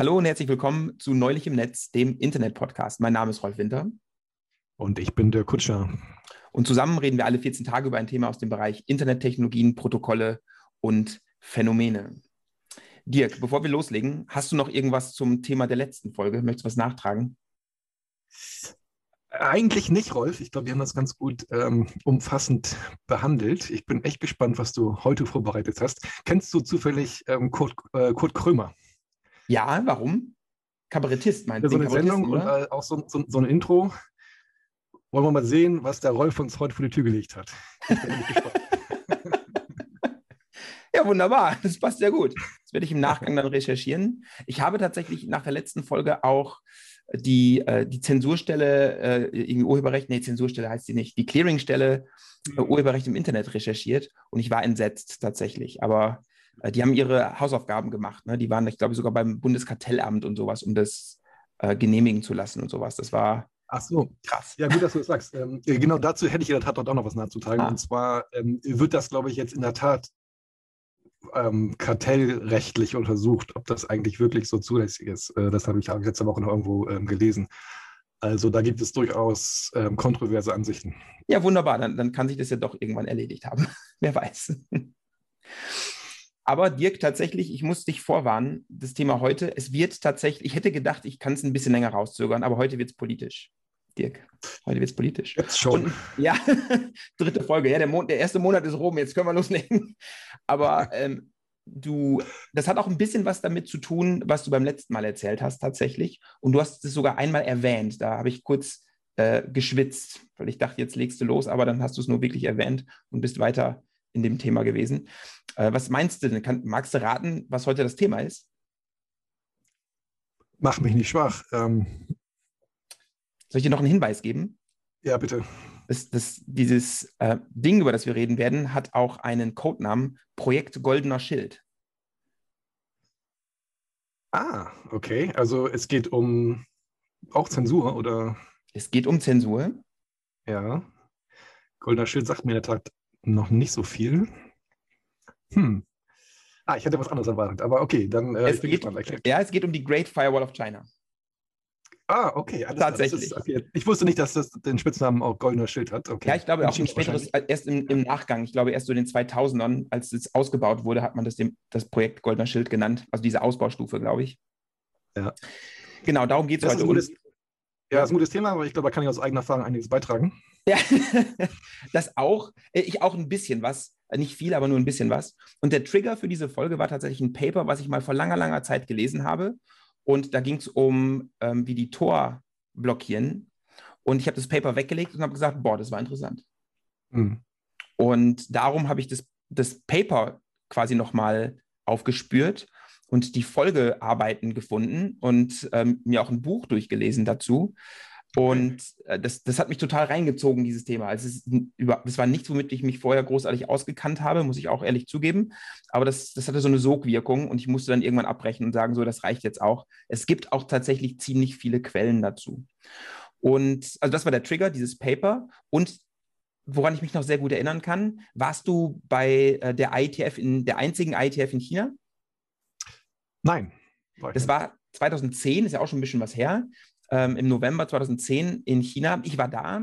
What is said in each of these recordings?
Hallo und herzlich willkommen zu Neulich im Netz, dem Internet-Podcast. Mein Name ist Rolf Winter. Und ich bin der Kutscher. Und zusammen reden wir alle 14 Tage über ein Thema aus dem Bereich Internettechnologien, Protokolle und Phänomene. Dirk, bevor wir loslegen, hast du noch irgendwas zum Thema der letzten Folge? Möchtest du was nachtragen? Eigentlich nicht, Rolf. Ich glaube, wir haben das ganz gut ähm, umfassend behandelt. Ich bin echt gespannt, was du heute vorbereitet hast. Kennst du zufällig ähm, Kurt, äh, Kurt Krömer? Ja, warum? Kabarettist, meinst du? Ja, so eine Sendung oder? und äh, auch so, so, so, ein Intro. Wollen wir mal sehen, was der Rolf uns heute vor die Tür gelegt hat. ja, wunderbar. Das passt sehr gut. Das werde ich im Nachgang dann recherchieren. Ich habe tatsächlich nach der letzten Folge auch die, äh, die Zensurstelle, äh, irgendwie Urheberrecht, nee, Zensurstelle heißt sie nicht, die Clearingstelle äh, Urheberrecht im Internet recherchiert und ich war entsetzt tatsächlich. Aber die haben ihre Hausaufgaben gemacht. Ne? Die waren, ich glaube, sogar beim Bundeskartellamt und sowas, um das äh, genehmigen zu lassen und sowas. Das war Ach so, krass. Ja, gut, dass du das sagst. Ähm, äh, genau dazu hätte ich in der Tat auch noch was nachzutragen. Ah. Und zwar ähm, wird das, glaube ich, jetzt in der Tat ähm, kartellrechtlich untersucht, ob das eigentlich wirklich so zulässig ist. Äh, das habe ich letzte Woche noch irgendwo ähm, gelesen. Also da gibt es durchaus ähm, kontroverse Ansichten. Ja, wunderbar. Dann, dann kann sich das ja doch irgendwann erledigt haben. Wer weiß. Aber Dirk, tatsächlich, ich muss dich vorwarnen, das Thema heute, es wird tatsächlich, ich hätte gedacht, ich kann es ein bisschen länger rauszögern, aber heute wird es politisch. Dirk, heute wird es politisch. Jetzt schon. Und, ja, dritte Folge. Ja, der, Mon der erste Monat ist rum, jetzt können wir loslegen. Aber ähm, du, das hat auch ein bisschen was damit zu tun, was du beim letzten Mal erzählt hast, tatsächlich. Und du hast es sogar einmal erwähnt. Da habe ich kurz äh, geschwitzt, weil ich dachte, jetzt legst du los, aber dann hast du es nur wirklich erwähnt und bist weiter in dem Thema gewesen. Äh, was meinst du denn? Kann, magst du raten, was heute das Thema ist? Mach mich nicht schwach. Ähm, Soll ich dir noch einen Hinweis geben? Ja, bitte. Das, das, dieses äh, Ding, über das wir reden werden, hat auch einen Codenamen Projekt Goldener Schild. Ah, okay. Also es geht um auch Zensur oder? Es geht um Zensur. Ja. Goldener Schild sagt mir in der Tat noch nicht so viel. Hm. Ah, ich hätte was anderes erwartet, aber okay, dann äh, es geht, gespannt. Ja, es geht um die Great Firewall of China. Ah, okay. Alles Tatsächlich. Ist, okay. Ich wusste nicht, dass das den Spitznamen auch Goldener Schild hat. Okay. Ja, ich glaube auch späteres, erst im, im, Nachgang, ich glaube erst so in den 2000ern, als es ausgebaut wurde, hat man das, dem, das Projekt Goldener Schild genannt. Also diese Ausbaustufe, glaube ich. Ja. Genau, darum geht es heute. Gutes, ja, das ist ein gutes Thema, aber ich glaube, da kann ich aus eigener Erfahrung einiges beitragen. Ja, das auch. Äh, ich auch ein bisschen was. Nicht viel, aber nur ein bisschen was. Und der Trigger für diese Folge war tatsächlich ein Paper, was ich mal vor langer, langer Zeit gelesen habe. Und da ging es um, ähm, wie die Tor blockieren. Und ich habe das Paper weggelegt und habe gesagt, boah, das war interessant. Mhm. Und darum habe ich das, das Paper quasi nochmal aufgespürt und die Folgearbeiten gefunden und ähm, mir auch ein Buch durchgelesen dazu. Und äh, das, das hat mich total reingezogen, dieses Thema. Also es, über, es war nichts, womit ich mich vorher großartig ausgekannt habe, muss ich auch ehrlich zugeben. Aber das, das hatte so eine Sogwirkung und ich musste dann irgendwann abbrechen und sagen, so, das reicht jetzt auch. Es gibt auch tatsächlich ziemlich viele Quellen dazu. Und also das war der Trigger, dieses Paper. Und woran ich mich noch sehr gut erinnern kann, warst du bei äh, der IETF in der einzigen IETF in China? Nein. War das war 2010, ist ja auch schon ein bisschen was her ähm, im November 2010 in China. Ich war da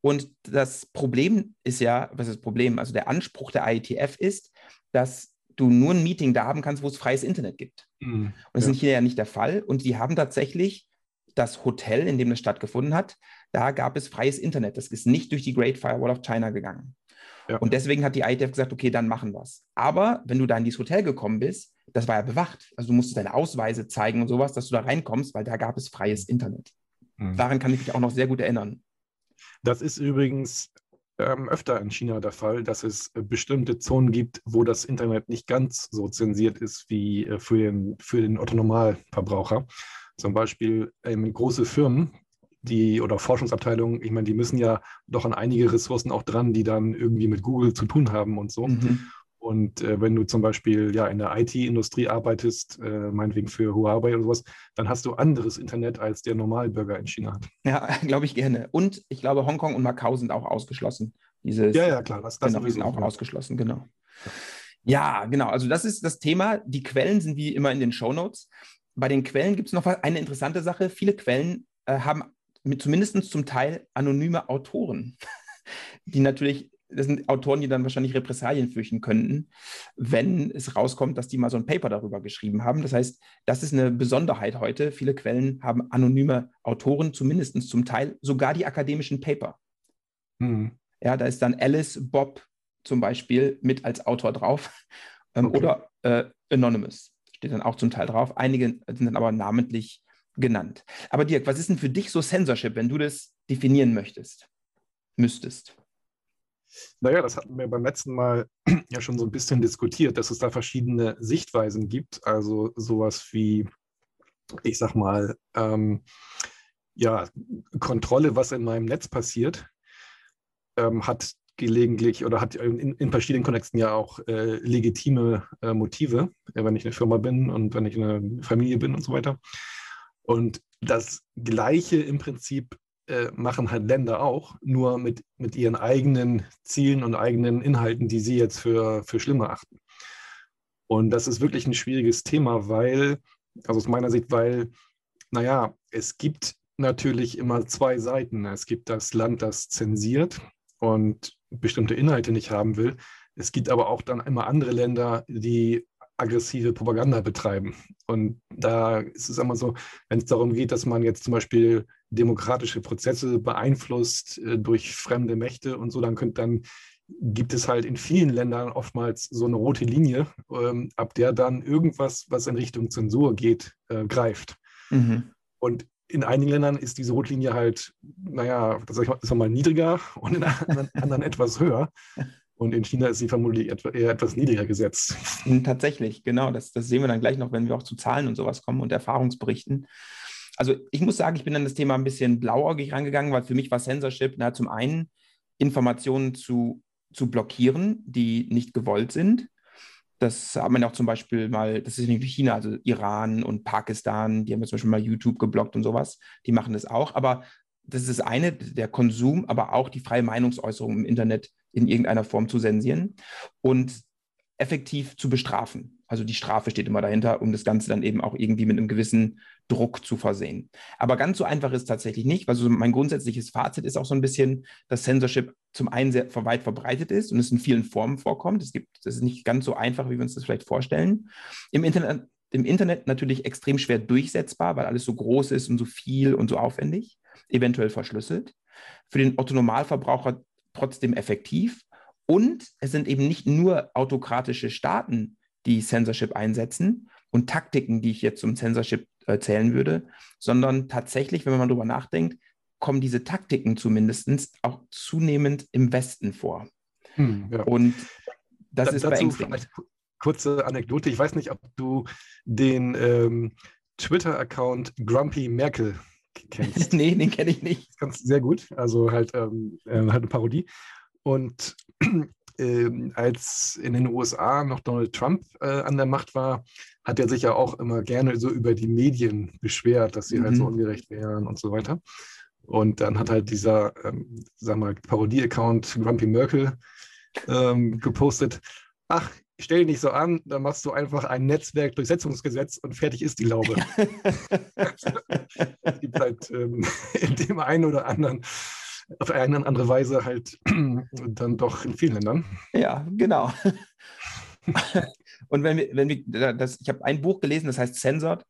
und das Problem ist ja, was ist das Problem? Also der Anspruch der IETF ist, dass du nur ein Meeting da haben kannst, wo es freies Internet gibt. Mhm, und das ja. ist in China ja nicht der Fall. Und die haben tatsächlich das Hotel, in dem das stattgefunden hat, da gab es freies Internet. Das ist nicht durch die Great Firewall of China gegangen. Ja. Und deswegen hat die IETF gesagt, okay, dann machen wir es. Aber wenn du da in dieses Hotel gekommen bist, das war ja bewacht. Also du musstest deine Ausweise zeigen und sowas, dass du da reinkommst, weil da gab es freies Internet. Mhm. Daran kann ich mich auch noch sehr gut erinnern. Das ist übrigens ähm, öfter in China der Fall, dass es äh, bestimmte Zonen gibt, wo das Internet nicht ganz so zensiert ist wie äh, für den, für den Otto-Normalverbraucher. Zum Beispiel ähm, große Firmen, die oder Forschungsabteilungen, ich meine, die müssen ja doch an einige Ressourcen auch dran, die dann irgendwie mit Google zu tun haben und so. Mhm. Und äh, wenn du zum Beispiel ja in der IT-Industrie arbeitest, äh, meinetwegen für Huawei oder sowas, dann hast du anderes Internet, als der Normalbürger in China hat. Ja, glaube ich gerne. Und ich glaube, Hongkong und Macau sind auch ausgeschlossen. Dieses, ja, ja, klar. Das, das genau, sind auch ausgeschlossen, genau. Ja. ja, genau. Also das ist das Thema. Die Quellen sind wie immer in den Show Notes. bei den Quellen gibt es noch eine interessante Sache. Viele Quellen äh, haben mit, zumindest zum Teil anonyme Autoren, die natürlich, das sind Autoren, die dann wahrscheinlich Repressalien fürchten könnten, wenn es rauskommt, dass die mal so ein Paper darüber geschrieben haben. Das heißt, das ist eine Besonderheit heute. Viele Quellen haben anonyme Autoren, zumindest zum Teil, sogar die akademischen Paper. Mhm. Ja, da ist dann Alice Bob zum Beispiel mit als Autor drauf ähm, okay. oder äh, Anonymous steht dann auch zum Teil drauf. Einige sind dann aber namentlich genannt. Aber Dirk, was ist denn für dich so Censorship, wenn du das definieren möchtest, müsstest? Naja, das hatten wir beim letzten Mal ja schon so ein bisschen diskutiert, dass es da verschiedene Sichtweisen gibt. Also sowas wie, ich sag mal, ähm, ja, Kontrolle, was in meinem Netz passiert, ähm, hat gelegentlich oder hat in, in verschiedenen Kontexten ja auch äh, legitime äh, Motive, äh, wenn ich eine Firma bin und wenn ich eine Familie bin und so weiter. Und das Gleiche im Prinzip äh, machen halt Länder auch, nur mit, mit ihren eigenen Zielen und eigenen Inhalten, die sie jetzt für, für schlimm achten. Und das ist wirklich ein schwieriges Thema, weil, also aus meiner Sicht, weil, naja, es gibt natürlich immer zwei Seiten. Es gibt das Land, das zensiert und bestimmte Inhalte nicht haben will. Es gibt aber auch dann immer andere Länder, die aggressive Propaganda betreiben. Und da ist es immer so, wenn es darum geht, dass man jetzt zum Beispiel demokratische Prozesse beeinflusst äh, durch fremde Mächte und so, dann, könnt, dann gibt es halt in vielen Ländern oftmals so eine rote Linie, ähm, ab der dann irgendwas, was in Richtung Zensur geht, äh, greift. Mhm. Und in einigen Ländern ist diese Rotlinie halt, naja, das ist mal niedriger und in anderen, anderen etwas höher. Und in China ist sie vermutlich eher etwas niedriger gesetzt. Hm, tatsächlich, genau. Das, das sehen wir dann gleich noch, wenn wir auch zu Zahlen und sowas kommen und Erfahrungsberichten. Also ich muss sagen, ich bin an das Thema ein bisschen blauäugig rangegangen, weil für mich war Censorship na, zum einen Informationen zu, zu blockieren, die nicht gewollt sind. Das hat man auch zum Beispiel mal, das ist nicht wie China, also Iran und Pakistan, die haben zum Beispiel mal YouTube geblockt und sowas. Die machen das auch. Aber das ist das eine, der Konsum, aber auch die freie Meinungsäußerung im Internet in irgendeiner Form zu sensieren und effektiv zu bestrafen. Also die Strafe steht immer dahinter, um das Ganze dann eben auch irgendwie mit einem gewissen Druck zu versehen. Aber ganz so einfach ist es tatsächlich nicht, weil so mein grundsätzliches Fazit ist auch so ein bisschen, dass Censorship zum einen sehr weit verbreitet ist und es in vielen Formen vorkommt. Es gibt, das ist nicht ganz so einfach, wie wir uns das vielleicht vorstellen. Im Internet, im Internet natürlich extrem schwer durchsetzbar, weil alles so groß ist und so viel und so aufwendig, eventuell verschlüsselt. Für den Otto-Normalverbraucher trotzdem effektiv. Und es sind eben nicht nur autokratische Staaten, die Censorship einsetzen und Taktiken, die ich jetzt zum Censorship erzählen würde, sondern tatsächlich, wenn man mal drüber nachdenkt, kommen diese Taktiken zumindest auch zunehmend im Westen vor. Hm, ja. Und das da, ist beängstigend. Kurze Anekdote. Ich weiß nicht, ob du den ähm, Twitter-Account Grumpy Merkel kennst. nee, den kenne ich nicht. Ganz sehr gut. Also halt, ähm, äh, halt eine Parodie. Und äh, als in den USA noch Donald Trump äh, an der Macht war, hat er sich ja auch immer gerne so über die Medien beschwert, dass sie mhm. halt so mhm. ungerecht wären und so weiter. Und dann hat halt dieser, ähm, sag mal, Parodie-Account Grumpy Merkel ähm, gepostet, ach, stell dich nicht so an, dann machst du einfach ein Netzwerkdurchsetzungsgesetz und fertig ist die Laube. es gibt halt ähm, in dem einen oder anderen auf eine oder andere Weise halt dann doch in vielen Ländern. Ja, genau. Und wenn wir, wenn wir das, ich habe ein Buch gelesen, das heißt Censored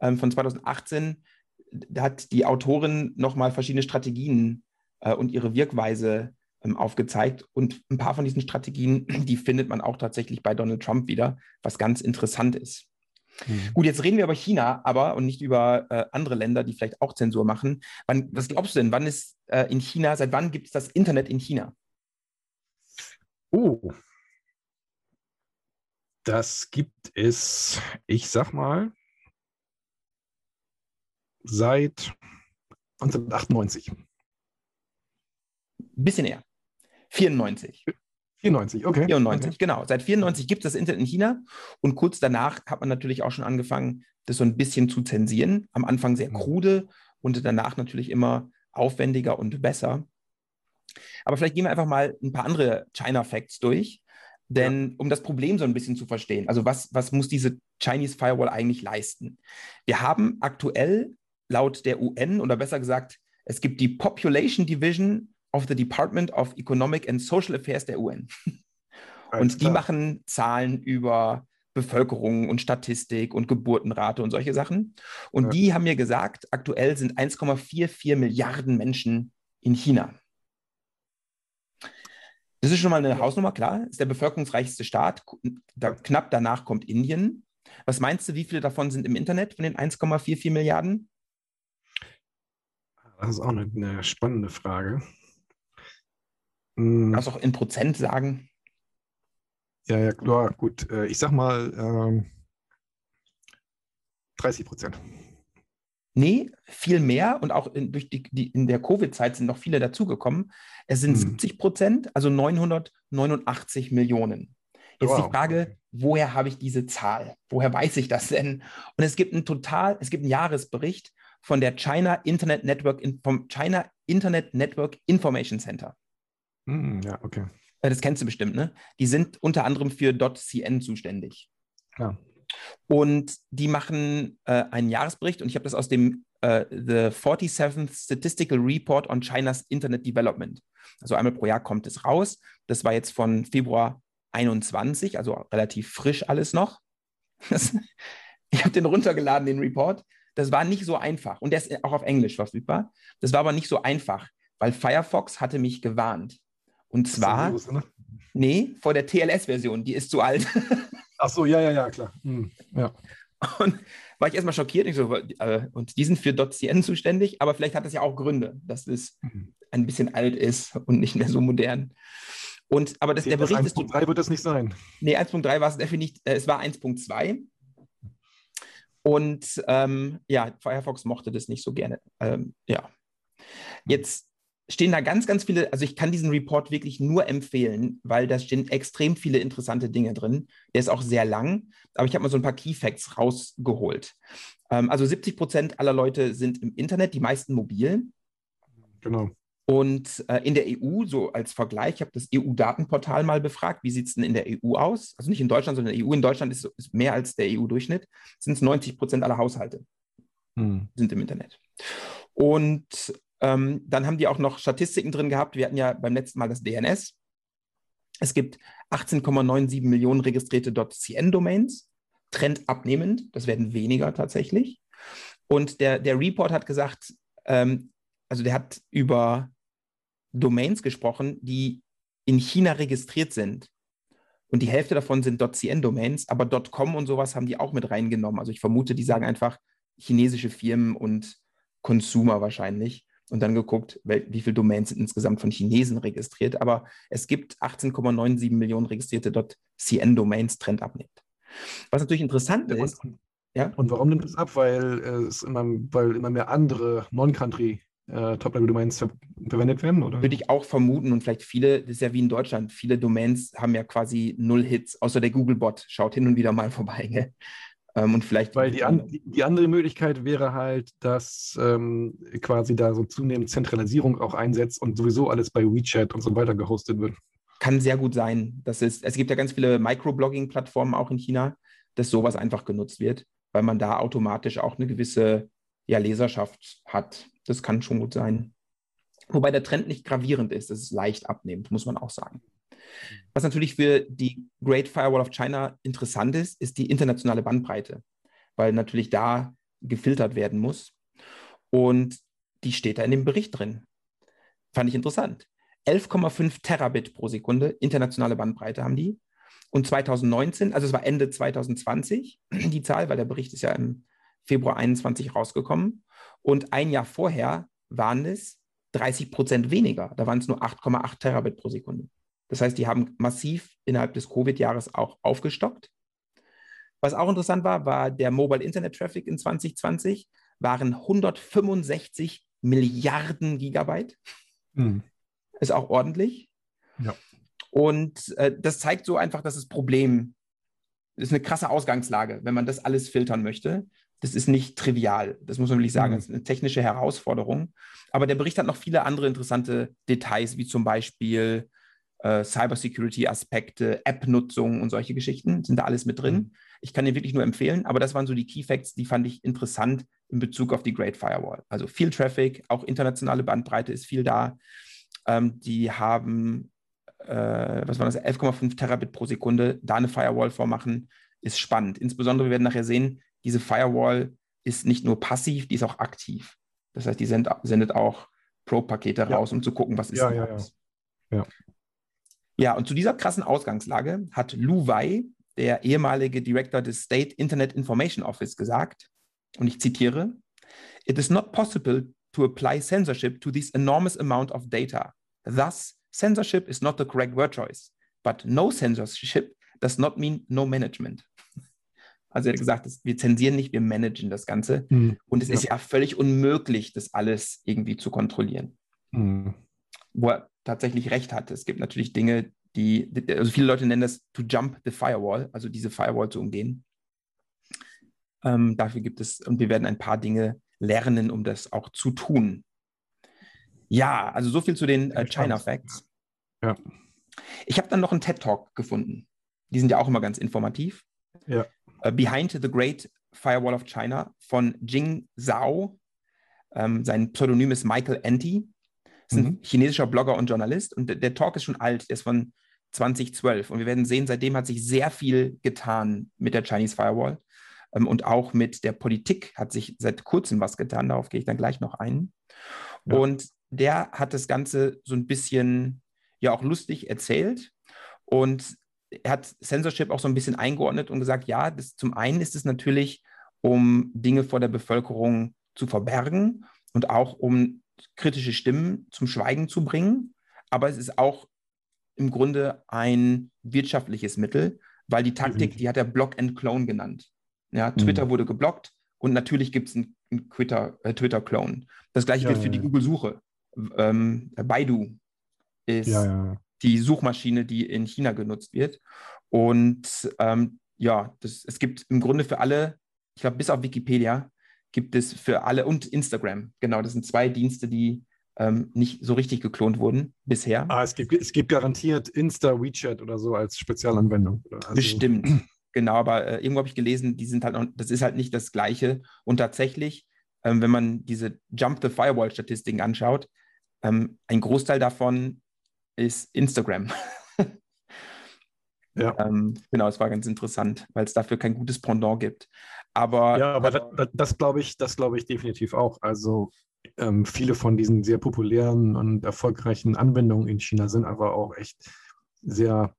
ähm, von 2018, da hat die Autorin nochmal verschiedene Strategien äh, und ihre Wirkweise aufgezeigt. Und ein paar von diesen Strategien, die findet man auch tatsächlich bei Donald Trump wieder, was ganz interessant ist. Mhm. Gut, jetzt reden wir über China, aber und nicht über äh, andere Länder, die vielleicht auch Zensur machen. Wann, was glaubst du denn, wann ist äh, in China, seit wann gibt es das Internet in China? Oh, das gibt es, ich sag mal, seit 1998. Ein bisschen eher. 94. 94, okay. 94, okay. genau. Seit 94 gibt es das Internet in China und kurz danach hat man natürlich auch schon angefangen, das so ein bisschen zu zensieren. Am Anfang sehr mhm. krude und danach natürlich immer aufwendiger und besser. Aber vielleicht gehen wir einfach mal ein paar andere China-Facts durch. Denn um das Problem so ein bisschen zu verstehen, also was, was muss diese Chinese Firewall eigentlich leisten? Wir haben aktuell laut der UN oder besser gesagt, es gibt die Population Division of the Department of Economic and Social Affairs der UN. und die machen Zahlen über Bevölkerung und Statistik und Geburtenrate und solche Sachen. Und ja. die haben mir gesagt, aktuell sind 1,44 Milliarden Menschen in China. Das ist schon mal eine Hausnummer, klar. Ist der bevölkerungsreichste Staat. Da, knapp danach kommt Indien. Was meinst du, wie viele davon sind im Internet von den 1,44 Milliarden? Das ist auch eine, eine spannende Frage. Hm. Kannst du auch in Prozent sagen? Ja, ja, klar, gut. Äh, ich sag mal ähm, 30 Prozent. Nee, viel mehr und auch in, durch die, die in der Covid-Zeit sind noch viele dazugekommen. Es sind hm. 70 Prozent, also 989 Millionen. Jetzt wow. die Frage, woher habe ich diese Zahl? Woher weiß ich das denn? Und es gibt einen total, es gibt einen Jahresbericht von der China Internet Network, vom China Internet Network Information Center. Hm, ja, okay. Äh, das kennst du bestimmt, ne? Die sind unter anderem für .cn zuständig. Ja. Und die machen äh, einen Jahresbericht und ich habe das aus dem äh, The 47th Statistical Report on China's Internet Development. Also einmal pro Jahr kommt es raus. Das war jetzt von Februar 21, also relativ frisch alles noch. Das, ich habe den runtergeladen, den Report. Das war nicht so einfach und der ist auch auf Englisch verfügbar. Das war aber nicht so einfach, weil Firefox hatte mich gewarnt. Und zwar, ne? nee, vor der TLS-Version, die ist zu alt. Ach so, ja, ja, ja, klar. Hm, ja. Und war ich erstmal schockiert. Ich so, äh, und die sind für .cn zuständig, aber vielleicht hat das ja auch Gründe, dass es mhm. ein bisschen alt ist und nicht mehr so modern. Und, aber das, der Bericht ist. 1.3 wird das nicht sein. Nee, 1.3 war es definitiv, äh, es war 1.2. Und ähm, ja, Firefox mochte das nicht so gerne. Ähm, ja. Jetzt stehen da ganz, ganz viele, also ich kann diesen Report wirklich nur empfehlen, weil da stehen extrem viele interessante Dinge drin. Der ist auch sehr lang, aber ich habe mal so ein paar Key Facts rausgeholt. Ähm, also 70 Prozent aller Leute sind im Internet, die meisten mobil. Genau. Und äh, in der EU, so als Vergleich, ich habe das EU-Datenportal mal befragt, wie sieht es denn in der EU aus? Also nicht in Deutschland, sondern in der EU. In Deutschland ist, ist mehr als der EU-Durchschnitt. Sind es 90 Prozent aller Haushalte hm. sind im Internet. Und ähm, dann haben die auch noch Statistiken drin gehabt. Wir hatten ja beim letzten Mal das DNS. Es gibt 18,97 Millionen registrierte .cn-Domains, Trend abnehmend. Das werden weniger tatsächlich. Und der, der Report hat gesagt, ähm, also der hat über Domains gesprochen, die in China registriert sind. Und die Hälfte davon sind .cn-Domains, aber .com und sowas haben die auch mit reingenommen. Also ich vermute, die sagen einfach chinesische Firmen und Consumer wahrscheinlich und dann geguckt, wie viele Domains sind insgesamt von Chinesen registriert. Aber es gibt 18,97 Millionen registrierte .cn-Domains, Trend abnimmt. Was natürlich interessant ja, ist. Und, ja? und warum nimmt es ab? Weil, äh, es immer, weil immer mehr andere Non-Country äh, Top-Level-Domains ver verwendet werden, oder? Würde ich auch vermuten und vielleicht viele, das ist ja wie in Deutschland, viele Domains haben ja quasi null Hits, außer der Google-Bot schaut hin und wieder mal vorbei. Gell? Ähm, und vielleicht. Weil die, an, die, andere Möglichkeit wäre halt, dass ähm, quasi da so zunehmend Zentralisierung auch einsetzt und sowieso alles bei WeChat und so weiter gehostet wird. Kann sehr gut sein. Das ist, es gibt ja ganz viele Microblogging-Plattformen auch in China, dass sowas einfach genutzt wird, weil man da automatisch auch eine gewisse ja, Leserschaft hat. Das kann schon gut sein. Wobei der Trend nicht gravierend ist, es ist leicht abnehmend, muss man auch sagen. Was natürlich für die Great Firewall of China interessant ist, ist die internationale Bandbreite, weil natürlich da gefiltert werden muss. Und die steht da in dem Bericht drin. Fand ich interessant. 11,5 Terabit pro Sekunde internationale Bandbreite haben die. Und 2019, also es war Ende 2020, die Zahl, weil der Bericht ist ja im Februar 21 rausgekommen. Und ein Jahr vorher waren es 30 Prozent weniger. Da waren es nur 8,8 Terabit pro Sekunde. Das heißt, die haben massiv innerhalb des Covid-Jahres auch aufgestockt. Was auch interessant war, war der Mobile Internet Traffic in 2020 waren 165 Milliarden Gigabyte. Mhm. Ist auch ordentlich. Ja. Und äh, das zeigt so einfach, dass das Problem ist eine krasse Ausgangslage, wenn man das alles filtern möchte. Das ist nicht trivial. Das muss man wirklich sagen. Mhm. Das ist eine technische Herausforderung. Aber der Bericht hat noch viele andere interessante Details, wie zum Beispiel äh, Cybersecurity-Aspekte, App-Nutzung und solche Geschichten sind da alles mit drin. Mhm. Ich kann den wirklich nur empfehlen, aber das waren so die Key Facts, die fand ich interessant in Bezug auf die Great Firewall. Also viel Traffic, auch internationale Bandbreite ist viel da. Ähm, die haben, äh, was war das, 11,5 Terabit pro Sekunde, da eine Firewall vormachen, ist spannend. Insbesondere, wir werden nachher sehen, diese Firewall ist nicht nur passiv, die ist auch aktiv. Das heißt, die sendet, sendet auch Pro-Pakete ja. raus, um zu gucken, was ist ja, ja, ja. ja. Ja, und zu dieser krassen Ausgangslage hat Lu Wei, der ehemalige Director des State Internet Information Office, gesagt, und ich zitiere, It is not possible to apply censorship to this enormous amount of data. Thus, censorship is not the correct word choice. But no censorship does not mean no management. Also er hat gesagt, wir zensieren nicht, wir managen das Ganze. Mhm. Und es ja. ist ja völlig unmöglich, das alles irgendwie zu kontrollieren. Mhm. Wo er tatsächlich recht hat. Es gibt natürlich Dinge, die, also viele Leute nennen das to jump the firewall, also diese Firewall zu umgehen. Ähm, dafür gibt es, und wir werden ein paar Dinge lernen, um das auch zu tun. Ja, also so viel zu den äh, China Facts. Ja. Ich habe dann noch einen TED Talk gefunden. Die sind ja auch immer ganz informativ. Ja. Uh, Behind the Great Firewall of China von Jing Zhao. Ähm, sein Pseudonym ist Michael Anti. Ist ein mhm. chinesischer Blogger und Journalist. Und der, der Talk ist schon alt, der ist von 2012. Und wir werden sehen, seitdem hat sich sehr viel getan mit der Chinese Firewall. Ähm, und auch mit der Politik hat sich seit kurzem was getan. Darauf gehe ich dann gleich noch ein. Ja. Und der hat das Ganze so ein bisschen ja auch lustig erzählt. Und er hat Censorship auch so ein bisschen eingeordnet und gesagt, ja, das, zum einen ist es natürlich, um Dinge vor der Bevölkerung zu verbergen und auch um kritische Stimmen zum Schweigen zu bringen. Aber es ist auch im Grunde ein wirtschaftliches Mittel, weil die Taktik, mhm. die hat er Block and Clone genannt. Ja, Twitter mhm. wurde geblockt und natürlich gibt es einen, einen Twitter, äh, Twitter-Clone. Das gleiche ja, gilt für ja, die Google-Suche. Ähm, Baidu ist ja, die Suchmaschine, die in China genutzt wird. Und ähm, ja, das, es gibt im Grunde für alle, ich glaube, bis auf Wikipedia, gibt es für alle und Instagram. Genau, das sind zwei Dienste, die ähm, nicht so richtig geklont wurden bisher. Ah, es gibt, es gibt garantiert Insta, WeChat oder so als Spezialanwendung. Also, Bestimmt. Genau, aber äh, irgendwo habe ich gelesen, die sind halt noch, das ist halt nicht das Gleiche. Und tatsächlich, ähm, wenn man diese Jump the Firewall-Statistiken anschaut, ähm, ein Großteil davon ist Instagram. ja. Ähm, genau, es war ganz interessant, weil es dafür kein gutes Pendant gibt. Aber, ja, aber das, das, das glaube ich, das glaube ich definitiv auch. Also ähm, viele von diesen sehr populären und erfolgreichen Anwendungen in China sind aber auch echt sehr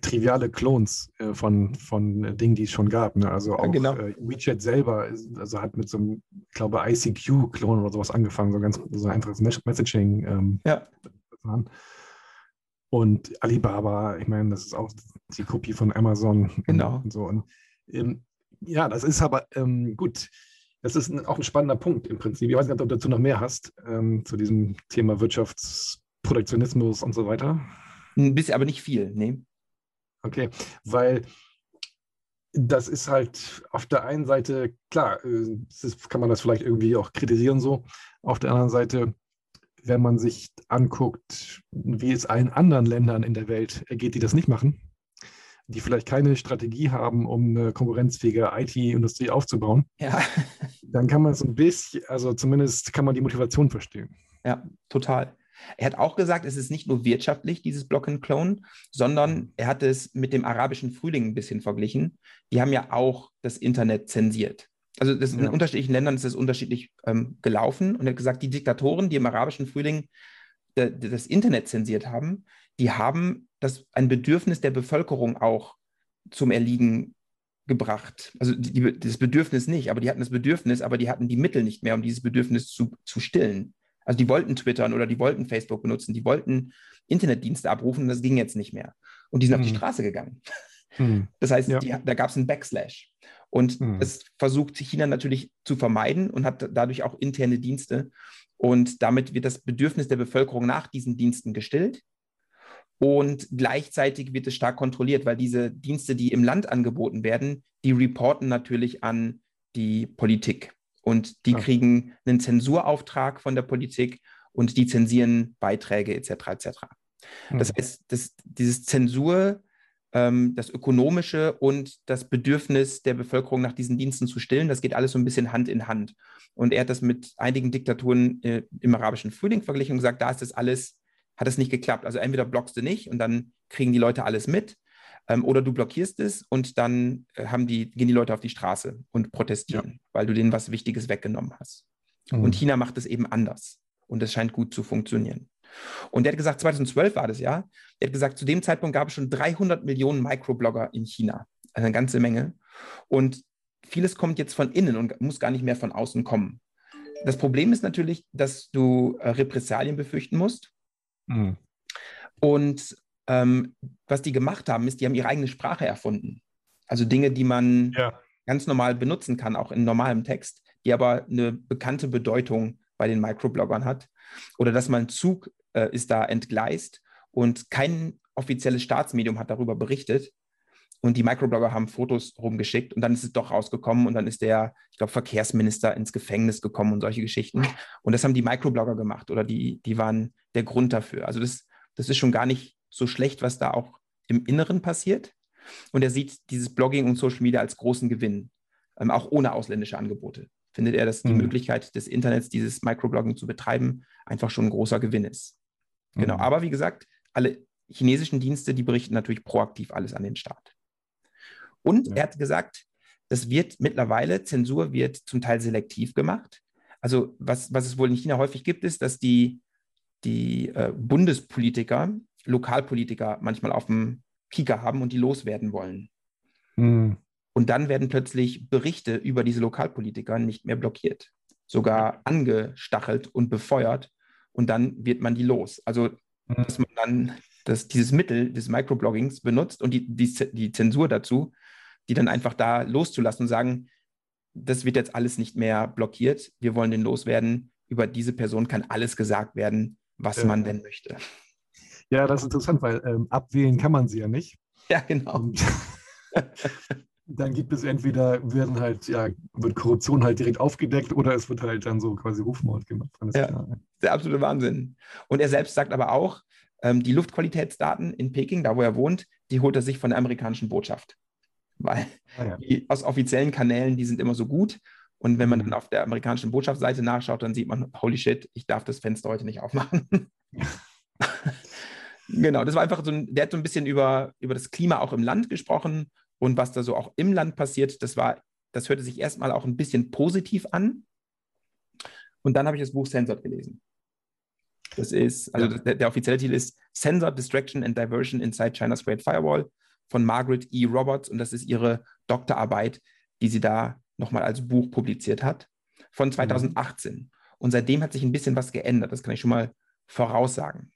triviale Clones äh, von, von Dingen, die es schon gab. Ne? Also auch ja, genau. äh, WeChat selber ist, also hat mit so einem, ich glaube, ICQ-Klon oder sowas angefangen, so ganz so ein einfaches Messaging. Ähm, ja. Und Alibaba, ich meine, das ist auch die Kopie von Amazon. Genau. Und so. Und, ähm, ja, das ist aber ähm, gut. Das ist ein, auch ein spannender Punkt im Prinzip. Ich weiß nicht, ob du dazu noch mehr hast, ähm, zu diesem Thema Wirtschaftsprotektionismus und so weiter. Ein bisschen, aber nicht viel, nee. Okay, weil das ist halt auf der einen Seite, klar, äh, ist, kann man das vielleicht irgendwie auch kritisieren so. Auf der anderen Seite, wenn man sich anguckt, wie es allen anderen Ländern in der Welt geht, die das nicht machen, die vielleicht keine Strategie haben, um eine konkurrenzfähige IT-Industrie aufzubauen, ja. dann kann man es ein bisschen, also zumindest kann man die Motivation verstehen. Ja, total. Er hat auch gesagt, es ist nicht nur wirtschaftlich, dieses Block and Clone, sondern er hat es mit dem arabischen Frühling ein bisschen verglichen. Die haben ja auch das Internet zensiert. Also das, ja. in unterschiedlichen Ländern ist es unterschiedlich ähm, gelaufen. Und er hat gesagt, die Diktatoren, die im arabischen Frühling de, das Internet zensiert haben, die haben das, ein Bedürfnis der Bevölkerung auch zum Erliegen gebracht. Also die, das Bedürfnis nicht, aber die hatten das Bedürfnis, aber die hatten die Mittel nicht mehr, um dieses Bedürfnis zu, zu stillen. Also die wollten twittern oder die wollten Facebook benutzen, die wollten Internetdienste abrufen, das ging jetzt nicht mehr. Und die sind hm. auf die hm. Straße gegangen. Hm. Das heißt, ja. die, da gab es einen Backslash. Und hm. es versucht China natürlich zu vermeiden und hat dadurch auch interne Dienste. Und damit wird das Bedürfnis der Bevölkerung nach diesen Diensten gestillt. Und gleichzeitig wird es stark kontrolliert, weil diese Dienste, die im Land angeboten werden, die reporten natürlich an die Politik. Und die ja. kriegen einen Zensurauftrag von der Politik und die zensieren Beiträge etc. etc. Mhm. Das heißt, das, dieses Zensur, ähm, das Ökonomische und das Bedürfnis der Bevölkerung nach diesen Diensten zu stillen, das geht alles so ein bisschen Hand in Hand. Und er hat das mit einigen Diktaturen äh, im arabischen Frühling verglichen und gesagt, da ist das alles, hat es nicht geklappt. Also entweder blockst du nicht und dann kriegen die Leute alles mit, ähm, oder du blockierst es und dann äh, haben die, gehen die Leute auf die Straße und protestieren, ja. weil du denen was Wichtiges weggenommen hast. Mhm. Und China macht es eben anders. Und es scheint gut zu funktionieren. Und er hat gesagt, 2012 war das ja. Er hat gesagt, zu dem Zeitpunkt gab es schon 300 Millionen Microblogger in China. Also eine ganze Menge. Und vieles kommt jetzt von innen und muss gar nicht mehr von außen kommen. Das Problem ist natürlich, dass du äh, Repressalien befürchten musst. Mhm. Und ähm, was die gemacht haben, ist, die haben ihre eigene Sprache erfunden. Also Dinge, die man ja. ganz normal benutzen kann, auch in normalem Text, die aber eine bekannte Bedeutung bei den Microbloggern hat. Oder dass man Zug äh, ist da entgleist und kein offizielles Staatsmedium hat darüber berichtet. Und die Microblogger haben Fotos rumgeschickt und dann ist es doch rausgekommen und dann ist der, ich glaube, Verkehrsminister ins Gefängnis gekommen und solche Geschichten. Und das haben die Microblogger gemacht oder die, die waren der Grund dafür. Also das, das ist schon gar nicht so schlecht, was da auch im Inneren passiert. Und er sieht dieses Blogging und Social Media als großen Gewinn, ähm, auch ohne ausländische Angebote. Findet er, dass die mhm. Möglichkeit des Internets, dieses Microblogging zu betreiben, einfach schon ein großer Gewinn ist. Genau, mhm. aber wie gesagt, alle chinesischen Dienste, die berichten natürlich proaktiv alles an den Staat. Und ja. er hat gesagt, das wird mittlerweile, Zensur wird zum Teil selektiv gemacht. Also was, was es wohl in China häufig gibt, ist, dass die, die äh, Bundespolitiker, Lokalpolitiker manchmal auf dem Kieker haben und die loswerden wollen. Mhm. Und dann werden plötzlich Berichte über diese Lokalpolitiker nicht mehr blockiert, sogar angestachelt und befeuert, und dann wird man die los. Also, mhm. dass man dann das, dieses Mittel des Microbloggings benutzt und die, die, die Zensur dazu, die dann einfach da loszulassen und sagen, das wird jetzt alles nicht mehr blockiert, wir wollen den loswerden. Über diese Person kann alles gesagt werden, was ja. man denn möchte. Ja, das ist interessant, weil ähm, abwählen kann man sie ja nicht. Ja, genau. Und dann gibt es entweder, werden halt, ja, wird Korruption halt direkt aufgedeckt oder es wird halt dann so quasi Rufmord gemacht. Ja, der absolute Wahnsinn. Und er selbst sagt aber auch, ähm, die Luftqualitätsdaten in Peking, da wo er wohnt, die holt er sich von der amerikanischen Botschaft. Weil ah, ja. die, aus offiziellen Kanälen, die sind immer so gut. Und wenn man mhm. dann auf der amerikanischen Botschaftsseite nachschaut, dann sieht man, holy shit, ich darf das Fenster heute nicht aufmachen. genau, das war einfach so ein, der hat so ein bisschen über, über das Klima auch im Land gesprochen und was da so auch im Land passiert, das war, das hörte sich erstmal auch ein bisschen positiv an. Und dann habe ich das Buch Censored gelesen. Das ist, also ja. der, der, offizielle Titel ist Censored Distraction and Diversion Inside China's Great Firewall von Margaret E. Roberts und das ist ihre Doktorarbeit, die sie da nochmal als Buch publiziert hat, von 2018. Mhm. Und seitdem hat sich ein bisschen was geändert, das kann ich schon mal voraussagen.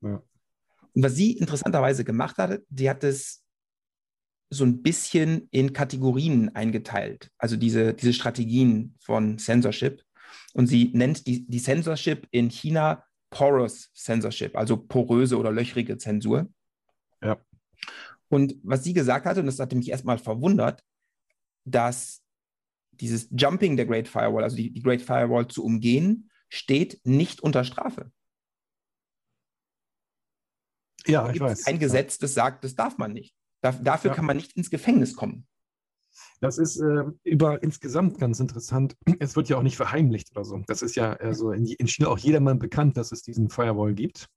Ja. Und was sie interessanterweise gemacht hatte, die hat es so ein bisschen in Kategorien eingeteilt, also diese, diese Strategien von Censorship. Und sie nennt die, die Censorship in China Porous Censorship, also poröse oder löchrige Zensur. Ja. Und was sie gesagt hatte, und das hatte mich erstmal verwundert, dass dieses Jumping der Great Firewall, also die, die Great Firewall zu umgehen, steht nicht unter Strafe. Ja, ich weiß. Ein Gesetz, das sagt, das darf man nicht. Da, dafür ja. kann man nicht ins Gefängnis kommen. Das ist äh, über insgesamt ganz interessant. Es wird ja auch nicht verheimlicht oder so. Das ist ja also in, in China auch jedermann bekannt, dass es diesen Firewall gibt.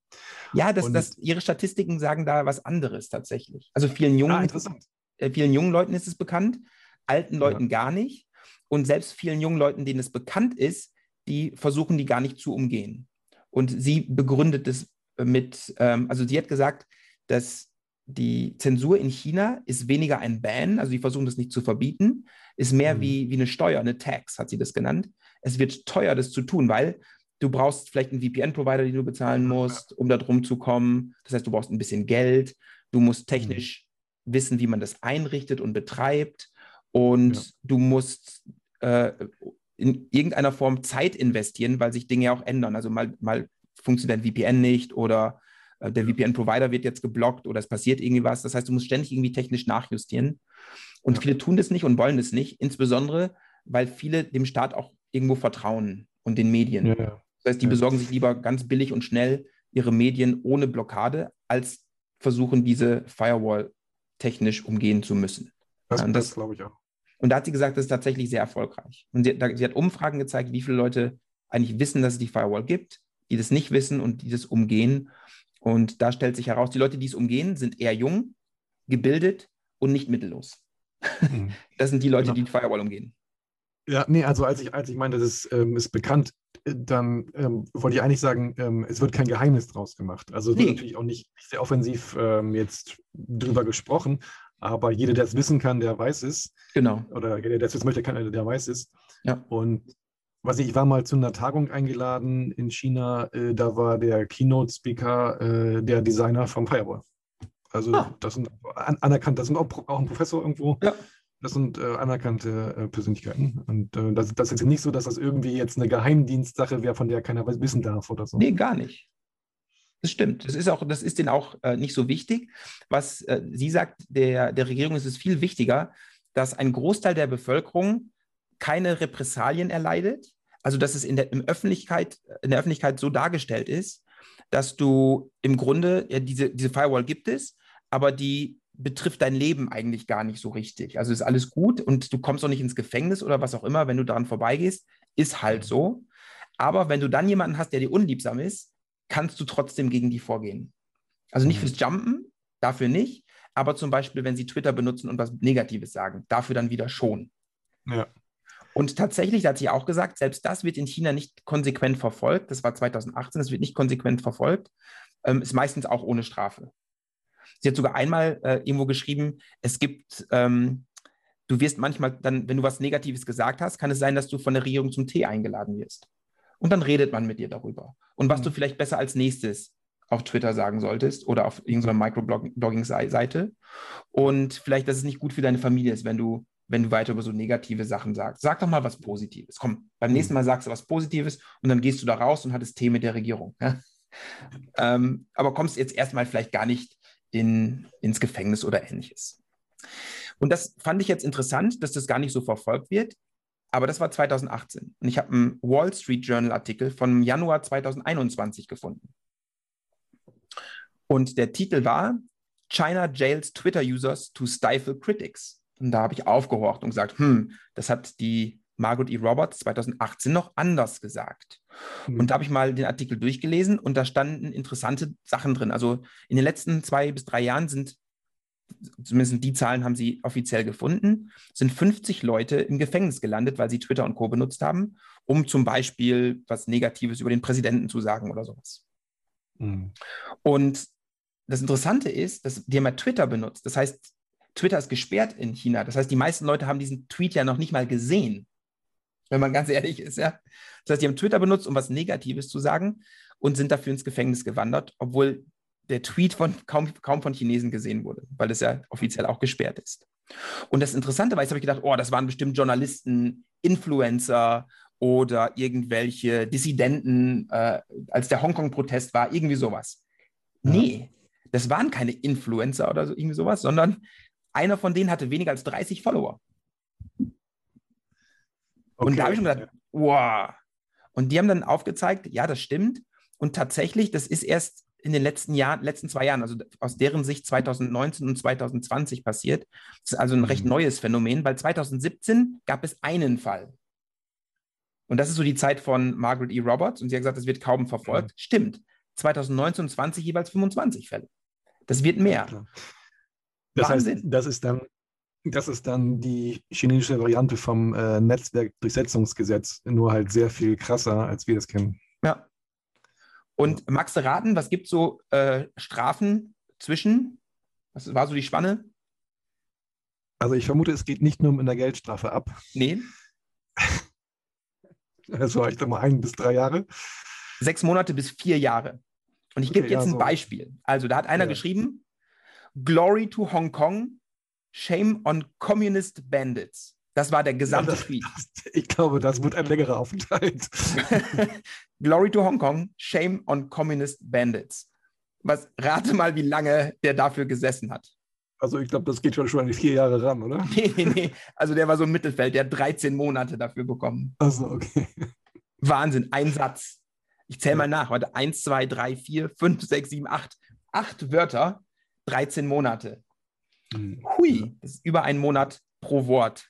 Ja, das, das, ihre Statistiken sagen da was anderes tatsächlich. Also vielen jungen, ah, vielen jungen Leuten ist es bekannt, alten Leuten ja. gar nicht. Und selbst vielen jungen Leuten, denen es bekannt ist, die versuchen die gar nicht zu umgehen. Und sie begründet es mit, ähm, also sie hat gesagt, dass die Zensur in China ist weniger ein Ban, also die versuchen das nicht zu verbieten, ist mehr mhm. wie, wie eine Steuer, eine Tax, hat sie das genannt. Es wird teuer, das zu tun, weil du brauchst vielleicht einen VPN-Provider, den du bezahlen musst, um da drum zu kommen. Das heißt, du brauchst ein bisschen Geld, du musst technisch mhm. wissen, wie man das einrichtet und betreibt und ja. du musst äh, in irgendeiner Form Zeit investieren, weil sich Dinge auch ändern. Also mal, mal funktioniert ein VPN nicht oder der VPN-Provider wird jetzt geblockt oder es passiert irgendwie was. Das heißt, du musst ständig irgendwie technisch nachjustieren. Und ja. viele tun das nicht und wollen das nicht, insbesondere, weil viele dem Staat auch irgendwo vertrauen und den Medien. Ja, Das heißt, die besorgen sich lieber ganz billig und schnell ihre Medien ohne Blockade, als versuchen, diese Firewall technisch umgehen zu müssen. Das, das, das- glaube ich auch. Und da hat sie gesagt, das ist tatsächlich sehr erfolgreich. Und sie, da, sie hat Umfragen gezeigt, wie viele Leute eigentlich wissen, dass es die Firewall gibt, die das nicht wissen und die das umgehen. Und da stellt sich heraus, die Leute, die es umgehen, sind eher jung, gebildet und nicht mittellos. Mhm. Das sind die Leute, Genau. die die Firewall umgehen. Ja, nee, also als ich, als ich meinte, das ist, ähm, ist bekannt, äh, dann ähm, wollte ich eigentlich sagen, ähm, es wird kein Geheimnis draus gemacht. Also es wird Nee. natürlich auch nicht sehr offensiv ähm, jetzt drüber gesprochen, aber jeder, der es wissen kann, der weiß es. Genau. Oder jeder, der es wissen möchte, kann, der weiß es. Ja. Und was ich, ich war mal zu einer Tagung eingeladen in China, äh, da war der Keynote-Speaker äh, der Designer vom Firewall. Also Ah. das sind an, anerkannt, das sind auch, auch ein Professor irgendwo. Ja. Das sind äh, anerkannte äh, Persönlichkeiten. Und äh, das, das ist jetzt nicht so, dass das irgendwie jetzt eine Geheimdienstsache wäre, von der keiner wissen darf oder so. Nee, gar nicht. Das stimmt. Das ist auch, das ist denen auch äh, nicht so wichtig. Was sie sagt, der, der Regierung ist es viel wichtiger, dass ein Großteil der Bevölkerung keine Repressalien erleidet. Also dass es in der, im Öffentlichkeit, in der Öffentlichkeit so dargestellt ist, dass du im Grunde, ja, diese, diese Firewall gibt es, aber die betrifft dein Leben eigentlich gar nicht so richtig. Also ist alles gut und du kommst auch nicht ins Gefängnis oder was auch immer, wenn du daran vorbeigehst, ist halt so. Aber wenn du dann jemanden hast, der dir unliebsam ist, kannst du trotzdem gegen die vorgehen. Also nicht Mhm. fürs Jumpen, dafür nicht, aber zum Beispiel, wenn sie Twitter benutzen und was Negatives sagen, dafür dann wieder schon. Ja. Und tatsächlich, da hat sie auch gesagt, selbst das wird in China nicht konsequent verfolgt. Das war 2018, das wird nicht konsequent verfolgt. Ähm, ist meistens auch ohne Strafe. Sie hat sogar einmal äh, irgendwo geschrieben, es gibt, ähm, du wirst manchmal dann, wenn du was Negatives gesagt hast, kann es sein, dass du von der Regierung zum Tee eingeladen wirst. Und dann redet man mit dir darüber. Und was Mhm. du vielleicht besser als nächstes auf Twitter sagen solltest oder auf irgendeiner Microblogging-Seite. Und vielleicht, dass es nicht gut für deine Familie ist, wenn du, wenn du weiter über so negative Sachen sagst. Sag doch mal was Positives. Komm, beim Mhm. nächsten Mal sagst du was Positives und dann gehst du da raus und hattest Tee mit der Regierung. Ja? ähm, aber kommst jetzt erstmal vielleicht gar nicht in, ins Gefängnis oder ähnliches. Und das fand ich jetzt interessant, dass das gar nicht so verfolgt wird. Aber das war 2018. Und ich habe einen Wall Street Journal Artikel vom Januar 2021 gefunden. Und der Titel war China jails Twitter users to stifle critics. Und da habe ich aufgehorcht und gesagt, hm, das hat die Margaret E. Roberts 2018 noch anders gesagt. Mhm. Und da habe ich mal den Artikel durchgelesen und da standen interessante Sachen drin. Also in den letzten zwei bis drei Jahren sind, zumindest die Zahlen haben sie offiziell gefunden, sind 50 Leute im Gefängnis gelandet, weil sie Twitter und Co. benutzt haben, um zum Beispiel was Negatives über den Präsidenten zu sagen oder sowas. Mhm. Und das Interessante ist, dass die haben ja Twitter benutzt. Das heißt, Twitter ist gesperrt in China. Das heißt, die meisten Leute haben diesen Tweet ja noch nicht mal gesehen, wenn man ganz ehrlich ist. Ja? Das heißt, die haben Twitter benutzt, um was Negatives zu sagen und sind dafür ins Gefängnis gewandert, obwohl der Tweet von kaum, kaum von Chinesen gesehen wurde, weil es ja offiziell auch gesperrt ist. Und das Interessante war, jetzt habe ich gedacht, oh, das waren bestimmt Journalisten, Influencer oder irgendwelche Dissidenten, äh, als der Hongkong-Protest war, irgendwie sowas. Ja. Nee, das waren keine Influencer oder so, irgendwie sowas, sondern einer von denen hatte weniger als 30 Follower. Und da habe ich schon gedacht, wow. Und die haben dann aufgezeigt, ja, das stimmt. Und tatsächlich, das ist erst in den letzten Jahren, letzten zwei Jahren, also aus deren Sicht 2019 und 2020 passiert. Das ist also ein recht Mhm. neues Phänomen, weil 2017 gab es einen Fall. Und das ist so die Zeit von Margaret E. Roberts und sie hat gesagt, das wird kaum verfolgt. Stimmt. 2019 und 20 jeweils 25 Fälle. Das wird mehr. Klar. Das heißt, Wahnsinn. das ist dann, das ist dann die chinesische Variante vom äh, Netzwerkdurchsetzungsgesetz, nur halt sehr viel krasser, als wir das kennen. Ja. Und magst du raten, was gibt so äh, Strafen zwischen? Was war so die Spanne? Also ich vermute, es geht nicht nur mit einer Geldstrafe ab. Nee, Das war echt immer ein bis drei Jahre. sechs Monate bis vier Jahre. Und ich gebe Okay, jetzt ja, ein so. Beispiel. Also da hat einer Ja. geschrieben, Glory to Hong Kong, Shame on Communist Bandits. Das war der gesamte Ja, Tweet. Ich glaube, das wird ein längerer Aufenthalt. Glory to Hong Kong, Shame on Communist Bandits. Was, rate mal, wie lange der dafür gesessen hat. Also ich glaube, das geht schon, schon an die vier Jahre ran, oder? Nee, nee, nee. Also der war so im Mittelfeld, der hat 13 Monate dafür bekommen. Also okay. Wahnsinn, ein Satz. Ich zähle mal nach. Warte, 1, 2, 3, 4, 5, 6, 7, 8. Acht Wörter, 13 Monate. Hm. Hui, das ist über einen Monat pro Wort.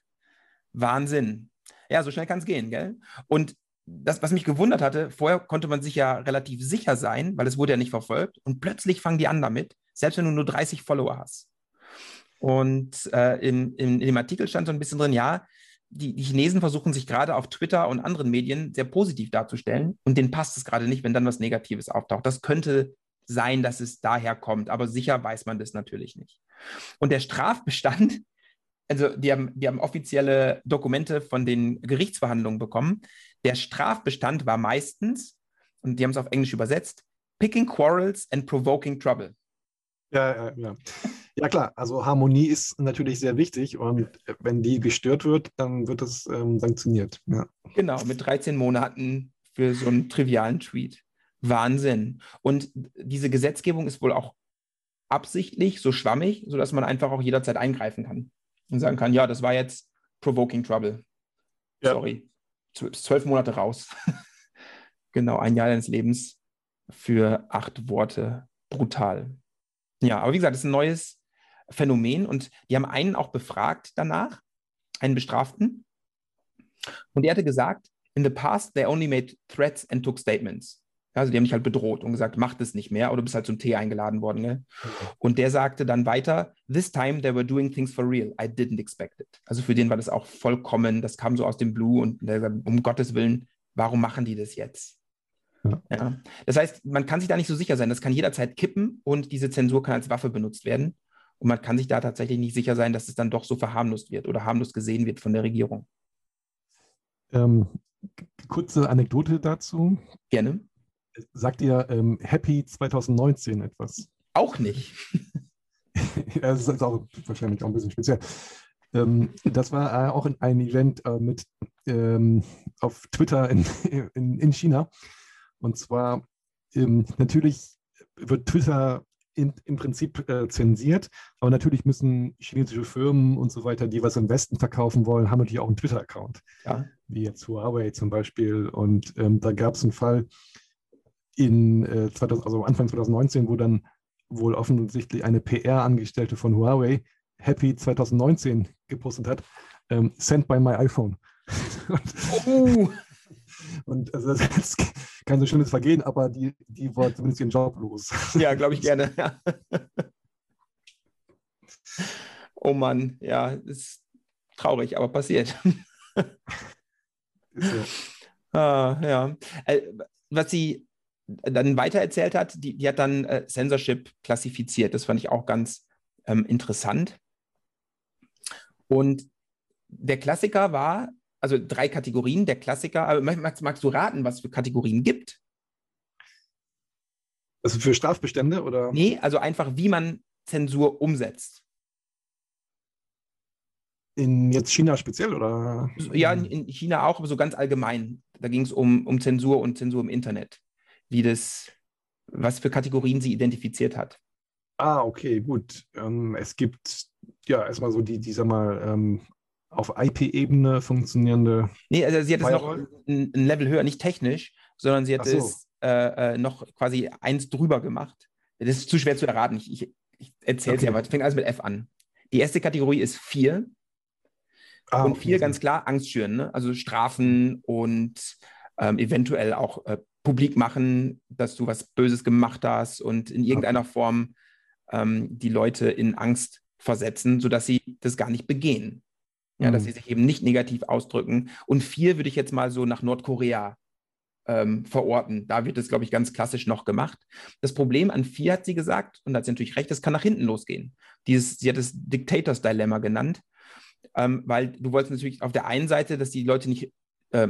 Wahnsinn. Ja, so schnell kann es gehen, gell? Und das, was mich gewundert hatte, vorher konnte man sich ja relativ sicher sein, weil es wurde ja nicht verfolgt. Und plötzlich fangen die an damit, selbst wenn du nur 30 Follower hast. Und äh, in, in, in, dem Artikel stand so ein bisschen drin, ja, die, die Chinesen versuchen sich gerade auf Twitter und anderen Medien sehr positiv darzustellen und denen passt es gerade nicht, wenn dann was Negatives auftaucht. Das könnte sein, dass es daher kommt, aber sicher weiß man das natürlich nicht. Und der Strafbestand, also die haben, die haben offizielle Dokumente von den Gerichtsverhandlungen bekommen. Der Strafbestand war meistens, und die haben es auf Englisch übersetzt, picking quarrels and provoking trouble. Ja, ja, ja. Ja klar, also Harmonie ist natürlich sehr wichtig und wenn die gestört wird, dann wird das ähm, sanktioniert. Ja. Genau, mit 13 Monaten für so einen trivialen Tweet. Wahnsinn. Und diese Gesetzgebung ist wohl auch absichtlich so schwammig, sodass man einfach auch jederzeit eingreifen kann und sagen kann, ja, das war jetzt provoking trouble. Ja. Sorry. Zwölf Monate raus. genau, ein Jahr deines Lebens für acht Worte. Brutal. Ja, aber wie gesagt, es ist ein neues Phänomen und die haben einen auch befragt danach, einen Bestraften. Und der hatte gesagt, in the past they only made threats and took statements. Also die haben mich halt bedroht und gesagt, mach das nicht mehr oder du bist halt zum Tee eingeladen worden. Ne? Und der sagte dann weiter, this time they were doing things for real. I didn't expect it. Also für den war das auch vollkommen, das kam so aus dem Blue und der sagt, um Gottes Willen, warum machen die das jetzt? Ja. ja. Das heißt, man kann sich da nicht so sicher sein. Das kann jederzeit kippen und diese Zensur kann als Waffe benutzt werden. Und man kann sich da tatsächlich nicht sicher sein, dass es dann doch so verharmlost wird oder harmlos gesehen wird von der Regierung. Ähm, kurze Anekdote dazu. Gerne. Sagt ihr ähm, Happy 2019 etwas? Auch nicht. das ist auch wahrscheinlich auch ein bisschen speziell. Ähm, das war äh, auch ein Event äh, mit ähm, auf Twitter in, in, in, China. Und zwar ähm, natürlich wird Twitter in, im Prinzip äh, zensiert. Aber natürlich müssen chinesische Firmen und so weiter, die was im Westen verkaufen wollen, haben natürlich auch einen Twitter-Account. Ja. Wie jetzt Huawei zum Beispiel. Und ähm, da gab es einen Fall in äh, 2000, also Anfang 2019, wo dann wohl offensichtlich eine PR-Angestellte von Huawei Happy 2019 gepostet hat. Ähm, sent by my iPhone. oh. Und also das ist kein so schönes Vergehen, aber die, die war zumindest ihren Job los. Ja, glaube ich gerne. Ja. Oh Mann, ja, ist traurig, aber passiert. Ja. ah, ja. Äh, was sie dann weitererzählt hat, die, die hat dann äh, Censorship klassifiziert. Das fand ich auch ganz ähm, interessant. Und der Klassiker war, also drei Kategorien. Der Klassiker, aber magst, magst du raten, was für Kategorien gibt? Also für Strafbestände oder? Nee, also einfach, wie man Zensur umsetzt. In jetzt China speziell oder? Ja, in China auch, aber so ganz allgemein. Da ging es um, um Zensur und Zensur im Internet. Wie das, was für Kategorien sie identifiziert hat. Ah, okay, gut. Ähm, es gibt ja erstmal so die, die sag mal, ähm, auf IP-Ebene funktionierende. Nee, also sie hat Firewall? es noch ein, ein, Level höher, nicht technisch, sondern sie hat so. es äh, äh, noch quasi eins drüber gemacht. Das ist zu schwer zu erraten. Ich, ich, ich erzähle es okay. ja, aber es fängt alles mit F an. Die erste Kategorie ist vier. Ah, und vier okay. ganz klar Angst schüren, ne? also Strafen und ähm, eventuell auch äh, publik machen, dass du was Böses gemacht hast und in irgendeiner. Form ähm, die Leute in Angst versetzen, sodass sie das gar nicht begehen. Ja, mhm. dass sie sich eben nicht negativ ausdrücken. Und vier würde ich jetzt mal so nach Nordkorea ähm, verorten. Da wird es, glaube ich, ganz klassisch noch gemacht. Das Problem an vier hat sie gesagt, und da hat sie natürlich recht, es kann nach hinten losgehen. Dieses, sie hat es Dictators Dilemma genannt, ähm, weil du wolltest natürlich auf der einen Seite, dass die Leute nicht äh,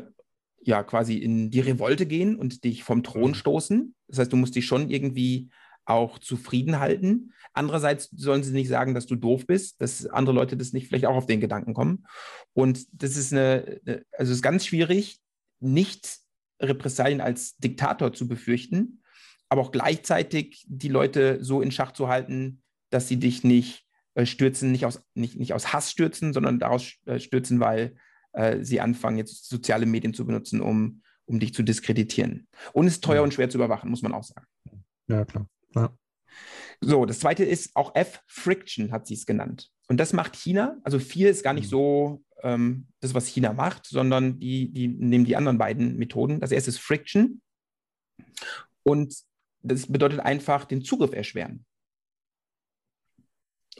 ja quasi in die Revolte gehen und dich vom Thron mhm. stoßen. Das heißt, du musst dich schon irgendwie auch zufrieden halten. Andererseits sollen sie nicht sagen, dass du doof bist, dass andere Leute das nicht vielleicht auch auf den Gedanken kommen. Und das ist eine, also es ist ganz schwierig, nicht Repressalien als Diktator zu befürchten, aber auch gleichzeitig die Leute so in Schach zu halten, dass sie dich nicht äh, stürzen, nicht aus, nicht, nicht aus Hass stürzen, sondern daraus äh, stürzen, weil äh, sie anfangen, jetzt soziale Medien zu benutzen, um, um dich zu diskreditieren. Und es ist teuer und schwer zu überwachen, muss man auch sagen. Ja, klar. Ja. So, das zweite ist auch F-Friction, hat sie es genannt. Und das macht China. Also vier ist gar nicht so ähm, das, was China macht, sondern die, die nehmen die anderen beiden Methoden. Das erste ist Friction. Und das bedeutet einfach den Zugriff erschweren.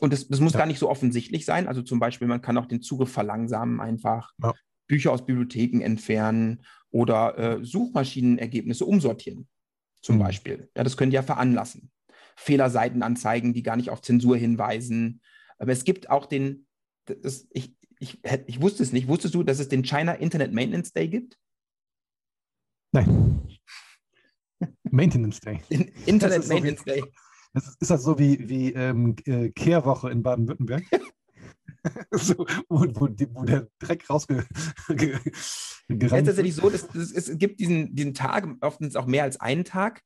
Und das, das muss ja. gar nicht so offensichtlich sein. Also zum Beispiel, man kann auch den Zugriff verlangsamen, einfach ja. Bücher aus Bibliotheken entfernen oder äh, Suchmaschinenergebnisse umsortieren, zum mhm. Beispiel. Ja, das können die ja veranlassen. Fehlerseiten anzeigen, die gar nicht auf Zensur hinweisen. Aber es gibt auch den, das, ich, ich, ich wusste es nicht, wusstest du, dass es den China Internet Maintenance Day gibt? Nein. Maintenance Day. Internet Maintenance Day. Ist, ist, das so wie, wie ähm, äh, Kehrwoche in Baden-Württemberg? so, wo, wo, wo, der Dreck rausgerannt ist. Es ist tatsächlich so, dass, dass, es gibt diesen, diesen Tag, oftens auch mehr als einen Tag,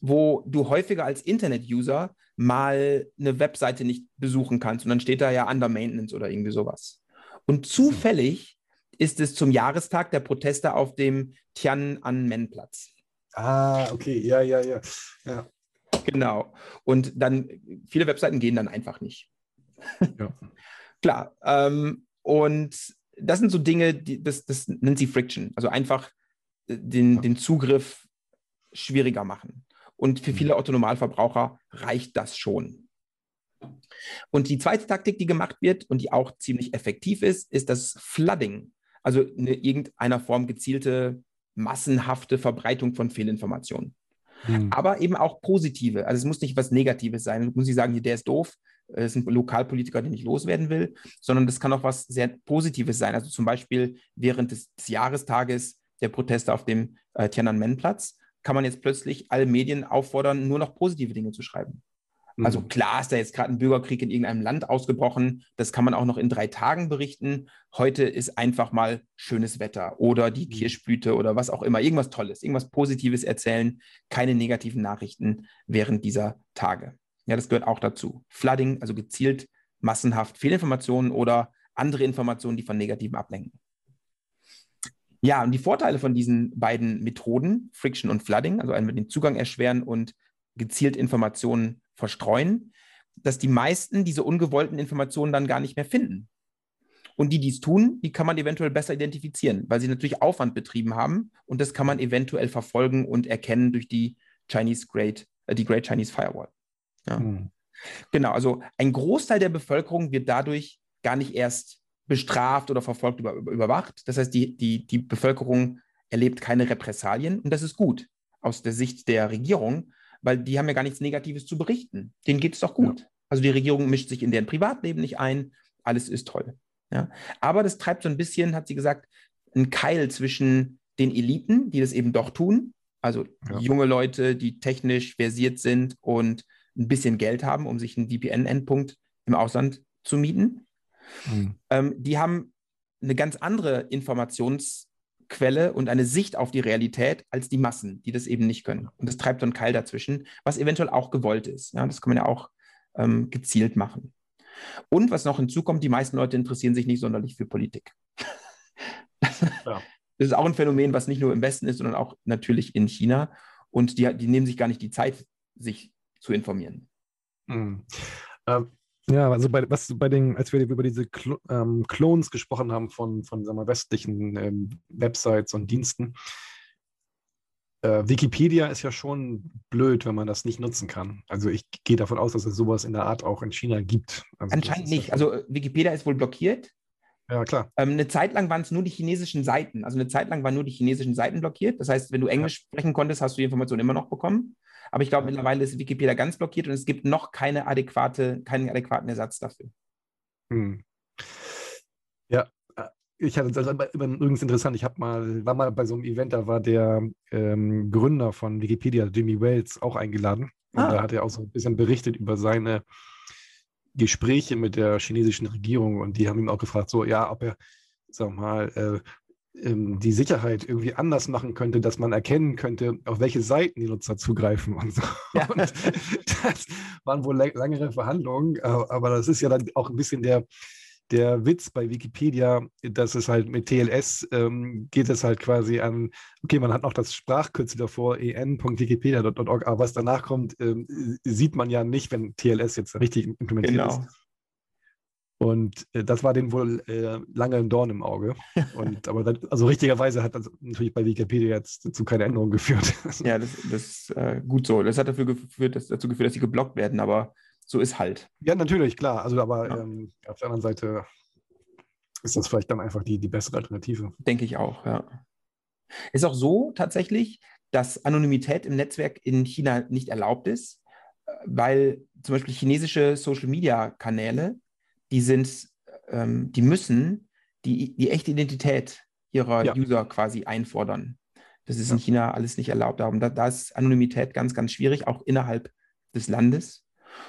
wo du häufiger als Internet-User mal eine Webseite nicht besuchen kannst und dann steht da ja Under Maintenance oder irgendwie sowas. Und zufällig ist es zum Jahrestag der Proteste auf dem Tiananmen-Platz. Ah, okay, ja, ja, ja. ja. Genau. Und dann, viele Webseiten gehen dann einfach nicht. Ja. Klar. Ähm, und das sind so Dinge, die, das, das nennt sie Friction. Also einfach äh, den, ja. den Zugriff schwieriger machen. Und für mhm. viele Autonomalverbraucher reicht das schon. Und die zweite Taktik, die gemacht wird und die auch ziemlich effektiv ist, ist das Flooding. Also in irgendeiner Form gezielte, massenhafte Verbreitung von Fehlinformationen. Mhm. Aber eben auch positive. Also es muss nicht was Negatives sein. Muss ich sagen, der ist doof. Ist ein Lokalpolitiker, den ich loswerden will, sondern das kann auch was sehr Positives sein. Also zum Beispiel während des, des Jahrestages der Proteste auf dem äh, Tiananmen-Platz kann man jetzt plötzlich alle Medien auffordern, nur noch positive Dinge zu schreiben. Also mhm. klar ist da jetzt gerade ein Bürgerkrieg in irgendeinem Land ausgebrochen. Das kann man auch noch in drei Tagen berichten. Heute ist einfach mal schönes Wetter oder die mhm. Kirschblüte oder was auch immer. Irgendwas Tolles, irgendwas Positives erzählen. Keine negativen Nachrichten während dieser Tage. Ja, das gehört auch dazu. Flooding, also gezielt massenhaft Fehlinformationen oder andere Informationen, die von negativen ablenken. Ja, und die Vorteile von diesen beiden Methoden, Friction und Flooding, also einmal den Zugang erschweren und gezielt Informationen verstreuen, dass die meisten diese ungewollten Informationen dann gar nicht mehr finden. Und die, die es tun, die kann man eventuell besser identifizieren, weil sie natürlich Aufwand betrieben haben und das kann man eventuell verfolgen und erkennen durch die Chinese Great, äh, die Great Chinese Firewall. Ja. Hm. Genau, also ein Großteil der Bevölkerung wird dadurch gar nicht erst bestraft oder verfolgt, über, überwacht. Das heißt, die, die, die Bevölkerung erlebt keine Repressalien und das ist gut aus der Sicht der Regierung, weil die haben ja gar nichts Negatives zu berichten. Denen geht es doch gut. Ja. Also die Regierung mischt sich in deren Privatleben nicht ein, alles ist toll. Ja. Aber das treibt so ein bisschen, hat sie gesagt, einen Keil zwischen den Eliten, die das eben doch tun, also ja. junge Leute, die technisch versiert sind und ein bisschen Geld haben, um sich einen VPN-Endpunkt im Ausland zu mieten. Mhm. Ähm, die haben eine ganz andere Informations- Quelle und eine Sicht auf die Realität als die Massen, die das eben nicht können. Und das treibt so einen Keil dazwischen, was eventuell auch gewollt ist. Ja, das kann man ja auch ähm, gezielt machen. Und was noch hinzukommt, die meisten Leute interessieren sich nicht sonderlich für Politik. ja. Das ist auch ein Phänomen, was nicht nur im Westen ist, sondern auch natürlich in China. Und die, die nehmen sich gar nicht die Zeit, sich zu informieren. Mhm. Ähm, ja, also bei, was bei den, als wir über diese Klo ähm, Clones gesprochen haben von, von sagen wir, westlichen ähm, Websites und Diensten, äh, Wikipedia ist ja schon blöd, wenn man das nicht nutzen kann. Also ich gehe davon aus, dass es sowas in der Art auch in China gibt. Also Anscheinend nicht. Also Wikipedia ist wohl blockiert. Ja, klar. Ähm, eine Zeit lang waren es nur die chinesischen Seiten. Also eine Zeit lang waren nur die chinesischen Seiten blockiert. Das heißt, wenn du Englisch ja. sprechen konntest, hast du die Information immer noch bekommen. Aber ich glaube, mittlerweile ist Wikipedia ganz blockiert und es gibt noch keine adäquate, keinen adäquaten Ersatz dafür. Hm. Ja, äh, ich hatte das übrigens interessant. Ich mal, war mal bei so einem Event, da war der ähm, Gründer von Wikipedia, Jimmy Wales, auch eingeladen. Und ah. da hat er auch so ein bisschen berichtet über seine Gespräche mit der chinesischen Regierung und die haben ihm auch gefragt, so ja, ob er, sag mal, äh, die Sicherheit irgendwie anders machen könnte, dass man erkennen könnte, auf welche Seiten die Nutzer zugreifen und so. Ja. Und das waren wohl längere Verhandlungen, aber das ist ja dann auch ein bisschen der, der Witz bei Wikipedia, dass es halt mit TLS ähm, geht es halt quasi an, okay, man hat noch das Sprachkürzel davor, en.wikipedia.org, aber was danach kommt, ähm, sieht man ja nicht, wenn TLS jetzt richtig implementiert genau. ist. Und äh, das war denen wohl äh, lange ein Dorn im Auge. Und, aber das, also richtigerweise hat das natürlich bei Wikipedia jetzt zu keiner Änderung geführt. ja, das, das ist äh, gut so. Das hat dafür geführt, dass, dazu geführt, dass sie geblockt werden, aber so ist halt. Ja, natürlich, klar. Also, aber ja. ähm, auf der anderen Seite ist das vielleicht dann einfach die, die bessere Alternative. Denke ich auch, ja. Ist auch so tatsächlich, dass Anonymität im Netzwerk in China nicht erlaubt ist, äh, weil zum Beispiel chinesische Social-Media-Kanäle die sind, ähm, die müssen die, die echte Identität ihrer ja. User quasi einfordern. Das ist ja. in China alles nicht erlaubt. Darum, da, da ist Anonymität ganz, ganz schwierig, auch innerhalb des Landes.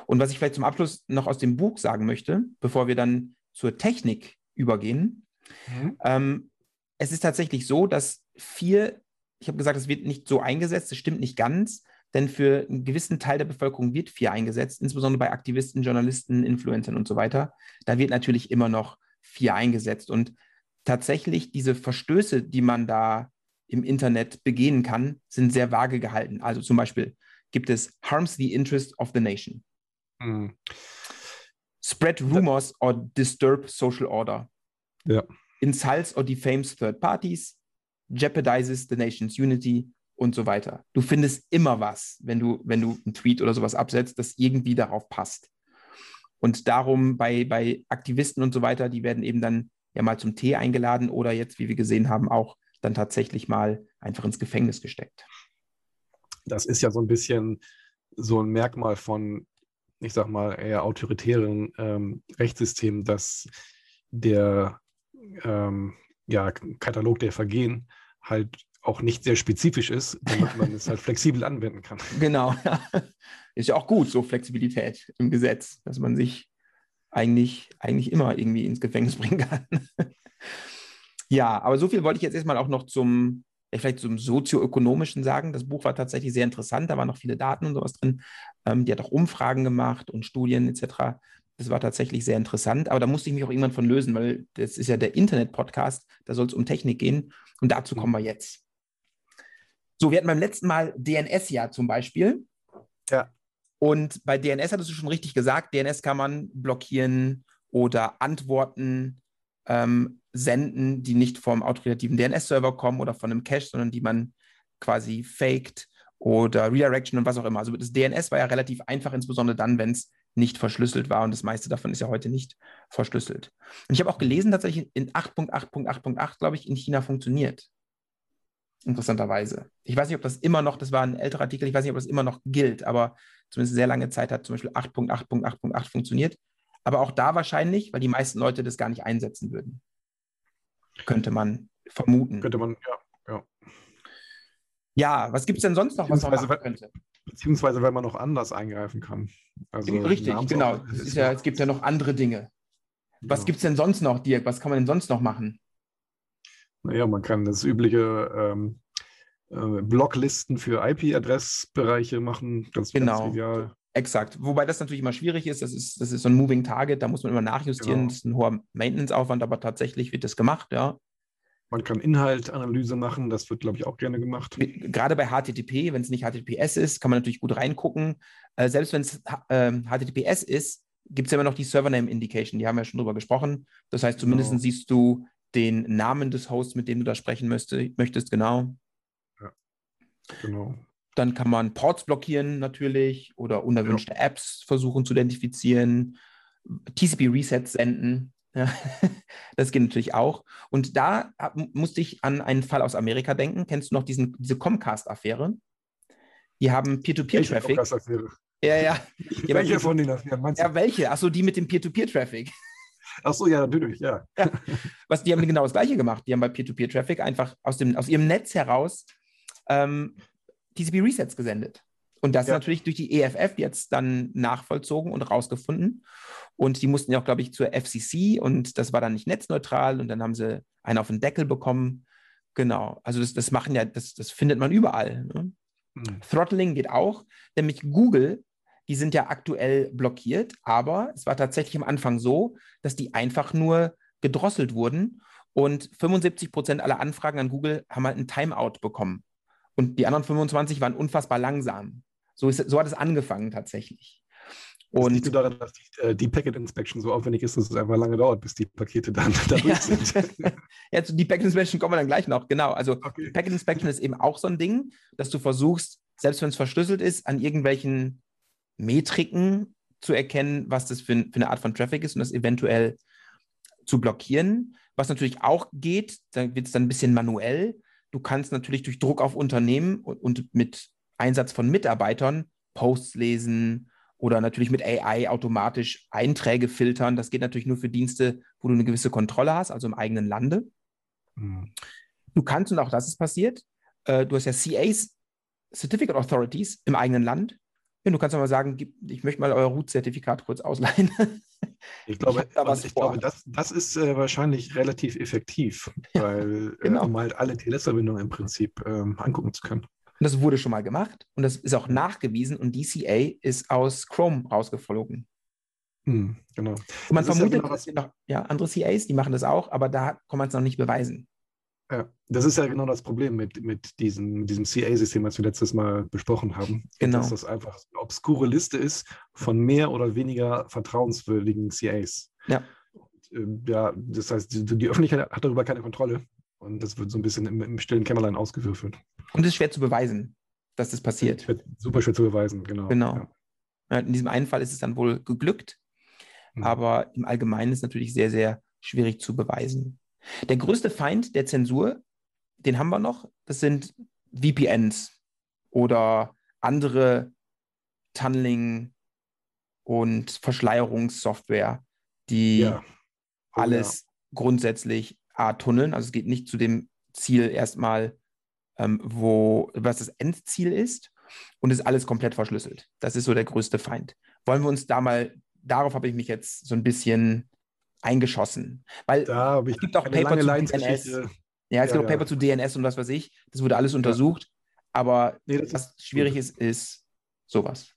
Und was ich vielleicht zum Abschluss noch aus dem Buch sagen möchte, bevor wir dann zur Technik übergehen, mhm. ähm, es ist tatsächlich so, dass vier, ich habe gesagt, es wird nicht so eingesetzt, das stimmt nicht ganz, denn für einen gewissen Teil der Bevölkerung wird vier eingesetzt, insbesondere bei Aktivisten, Journalisten, Influencern und so weiter. Da wird natürlich immer noch vier eingesetzt. Und tatsächlich diese Verstöße, die man da im Internet begehen kann, sind sehr vage gehalten. Also zum Beispiel gibt es harms the interest of the nation. Mhm. Spread rumors or disturb social order. Ja. Insults or defames third parties. Jeopardizes the nation's unity und so weiter. Du findest immer was, wenn du, wenn du einen Tweet oder sowas absetzt, das irgendwie darauf passt. Und darum bei, bei Aktivisten und so weiter, die werden eben dann ja mal zum Tee eingeladen oder jetzt, wie wir gesehen haben, auch dann tatsächlich mal einfach ins Gefängnis gesteckt. Das ist ja so ein bisschen so ein Merkmal von, ich sag mal, eher autoritären ähm, Rechtssystemen, dass der ähm, ja, Katalog der Vergehen halt auch nicht sehr spezifisch ist, damit man es halt flexibel anwenden kann. Genau, ja. Ist ja auch gut, so Flexibilität im Gesetz, dass man sich eigentlich, eigentlich immer irgendwie ins Gefängnis bringen kann. ja, aber so viel wollte ich jetzt erstmal auch noch zum, vielleicht zum sozioökonomischen sagen. Das Buch war tatsächlich sehr interessant, da waren noch viele Daten und sowas drin. Ähm, die hat auch Umfragen gemacht und Studien etc. Das war tatsächlich sehr interessant, aber da musste ich mich auch irgendwann von lösen, weil das ist ja der Internet-Podcast, da soll es um Technik gehen und dazu kommen wir jetzt. So, wir hatten beim letzten Mal DNS ja zum Beispiel. Ja. Und bei DNS hattest du schon richtig gesagt, DNS kann man blockieren oder Antworten ähm, senden, die nicht vom autoritativen DNS-Server kommen oder von einem Cache, sondern die man quasi faked oder Redirection und was auch immer. Also das DNS war ja relativ einfach, insbesondere dann, wenn es nicht verschlüsselt war und das meiste davon ist ja heute nicht verschlüsselt. Und ich habe auch gelesen, tatsächlich in 8.8.8.8, glaube ich, in China funktioniert interessanterweise. Ich weiß nicht, ob das immer noch, das war ein älterer Artikel, ich weiß nicht, ob das immer noch gilt, aber zumindest sehr lange Zeit hat zum Beispiel 8.8.8.8 funktioniert. Aber auch da wahrscheinlich, weil die meisten Leute das gar nicht einsetzen würden. Könnte man vermuten. Könnte man, ja. Ja, ja was gibt es denn sonst noch, was man machen könnte? Beziehungsweise, weil man noch anders eingreifen kann. Also Richtig, genau. Es, ja, es gibt ja noch andere Dinge. Was ja. gibt es denn sonst noch, Dirk? Was kann man denn sonst noch machen? Naja, man kann das übliche ähm, äh, Blocklisten für IP-Adressbereiche machen, ganz, genau. ganz trivial. Exakt. Wobei das natürlich immer schwierig ist. Das ist, das ist so ein Moving Target, da muss man immer nachjustieren. Genau. Das ist ein hoher Maintenance-Aufwand, aber tatsächlich wird das gemacht, ja. Man kann Inhaltanalyse machen, das wird, glaube ich, auch gerne gemacht. Gerade bei HTTP, wenn es nicht HTTPS ist, kann man natürlich gut reingucken. Äh, selbst wenn es äh, HTTPS ist, gibt es ja immer noch die Server Name Indication, die haben wir ja schon drüber gesprochen. Das heißt, zumindest genau. siehst du den Namen des Hosts, mit dem du da sprechen möchtest, möchtest genau. Ja, genau. Dann kann man Ports blockieren natürlich oder unerwünschte ja. Apps versuchen zu identifizieren, TCP-Resets senden. Ja, das geht natürlich auch. Und da musste ich an einen Fall aus Amerika denken. Kennst du noch diesen, diese Comcast-Affäre? Die haben Peer-to-Peer-Traffic. Ja, ja. welche von den Affären Ja, welche? Achso, die mit dem Peer-to-Peer-Traffic. Ach so, ja, natürlich, ja. ja. Was, die haben genau das Gleiche gemacht. Die haben bei Peer-to-Peer-Traffic einfach aus, dem, aus ihrem Netz heraus ähm, TCP-Resets gesendet. Und das ja. natürlich durch die EFF jetzt dann nachvollzogen und rausgefunden. Und die mussten ja auch, glaube ich, zur FCC und das war dann nicht netzneutral und dann haben sie einen auf den Deckel bekommen. Genau. Also das, das machen ja, das, das findet man überall. Ne? Mhm. Throttling geht auch, nämlich Google die sind ja aktuell blockiert, aber es war tatsächlich am Anfang so, dass die einfach nur gedrosselt wurden und 75 Prozent aller Anfragen an Google haben halt ein Timeout bekommen. Und die anderen 25 waren unfassbar langsam. So, ist, so hat es angefangen tatsächlich. Und das liegt daran, dass die, äh, die, Packet Inspection so aufwendig ist, dass es einfach lange dauert, bis die Pakete dann da durch sind. ja, zu die Packet Inspection kommen wir dann gleich noch, genau. Also okay. Packet Inspection ist eben auch so ein Ding, dass du versuchst, selbst wenn es verschlüsselt ist, an irgendwelchen Metriken zu erkennen, was das für, für eine Art von Traffic ist und das eventuell zu blockieren. Was natürlich auch geht, da wird es dann ein bisschen manuell. Du kannst natürlich durch Druck auf Unternehmen und, und mit Einsatz von Mitarbeitern Posts lesen oder natürlich mit AI automatisch Einträge filtern. Das geht natürlich nur für Dienste, wo du eine gewisse Kontrolle hast, also im eigenen Lande. Mhm. Du kannst, und auch das ist passiert, äh, du hast ja CAs, Certificate Authorities im eigenen Land. Ja, du kannst mal sagen, ich möchte mal euer Root-Zertifikat kurz ausleihen. Ich glaube, ich, da ich glaube das, das ist äh, wahrscheinlich relativ effektiv, weil äh, genau. äh, um halt alle TLS-Verbindungen im Prinzip ähm, angucken zu können. Und das wurde schon mal gemacht und das ist auch nachgewiesen und DCA ist aus Chrome rausgeflogen. Hm, genau. Und man das vermutet, ja genau dass wir noch ja, andere CAs, die machen das auch, aber da kann man es noch nicht beweisen. Ja, das ist ja genau das Problem mit, mit diesem, diesem CA-System, was wir letztes Mal besprochen haben. Genau. Dass das einfach eine obskure Liste ist von mehr oder weniger vertrauenswürdigen CAs. Ja. Und, äh, ja, das heißt, die, die, Öffentlichkeit hat darüber keine Kontrolle. Und das wird so ein bisschen im, im stillen Kämmerlein ausgewürfelt. Und es ist schwer zu beweisen, dass das passiert. Super schwer zu beweisen, genau. Genau. Ja. In diesem einen Fall ist es dann wohl geglückt, mhm. aber im Allgemeinen ist es natürlich sehr, sehr schwierig zu beweisen. Der größte Feind der Zensur, den haben wir noch, das sind VPNs oder andere Tunneling- und Verschleierungssoftware, die ja. oh, alles ja. grundsätzlich A, tunneln. Also es geht nicht zu dem Ziel erstmal, ähm, wo, was das Endziel ist. Und es ist alles komplett verschlüsselt. Das ist so der größte Feind. Wollen wir uns da mal, darauf habe ich mich jetzt so ein bisschen eingeschossen. Weil es gibt auch Paper zu DNS. Ja, es ja, gibt auch Paper zu DNS und was weiß ich. Das wurde alles untersucht. Ja. Aber nee, was schwierig ist, ist sowas.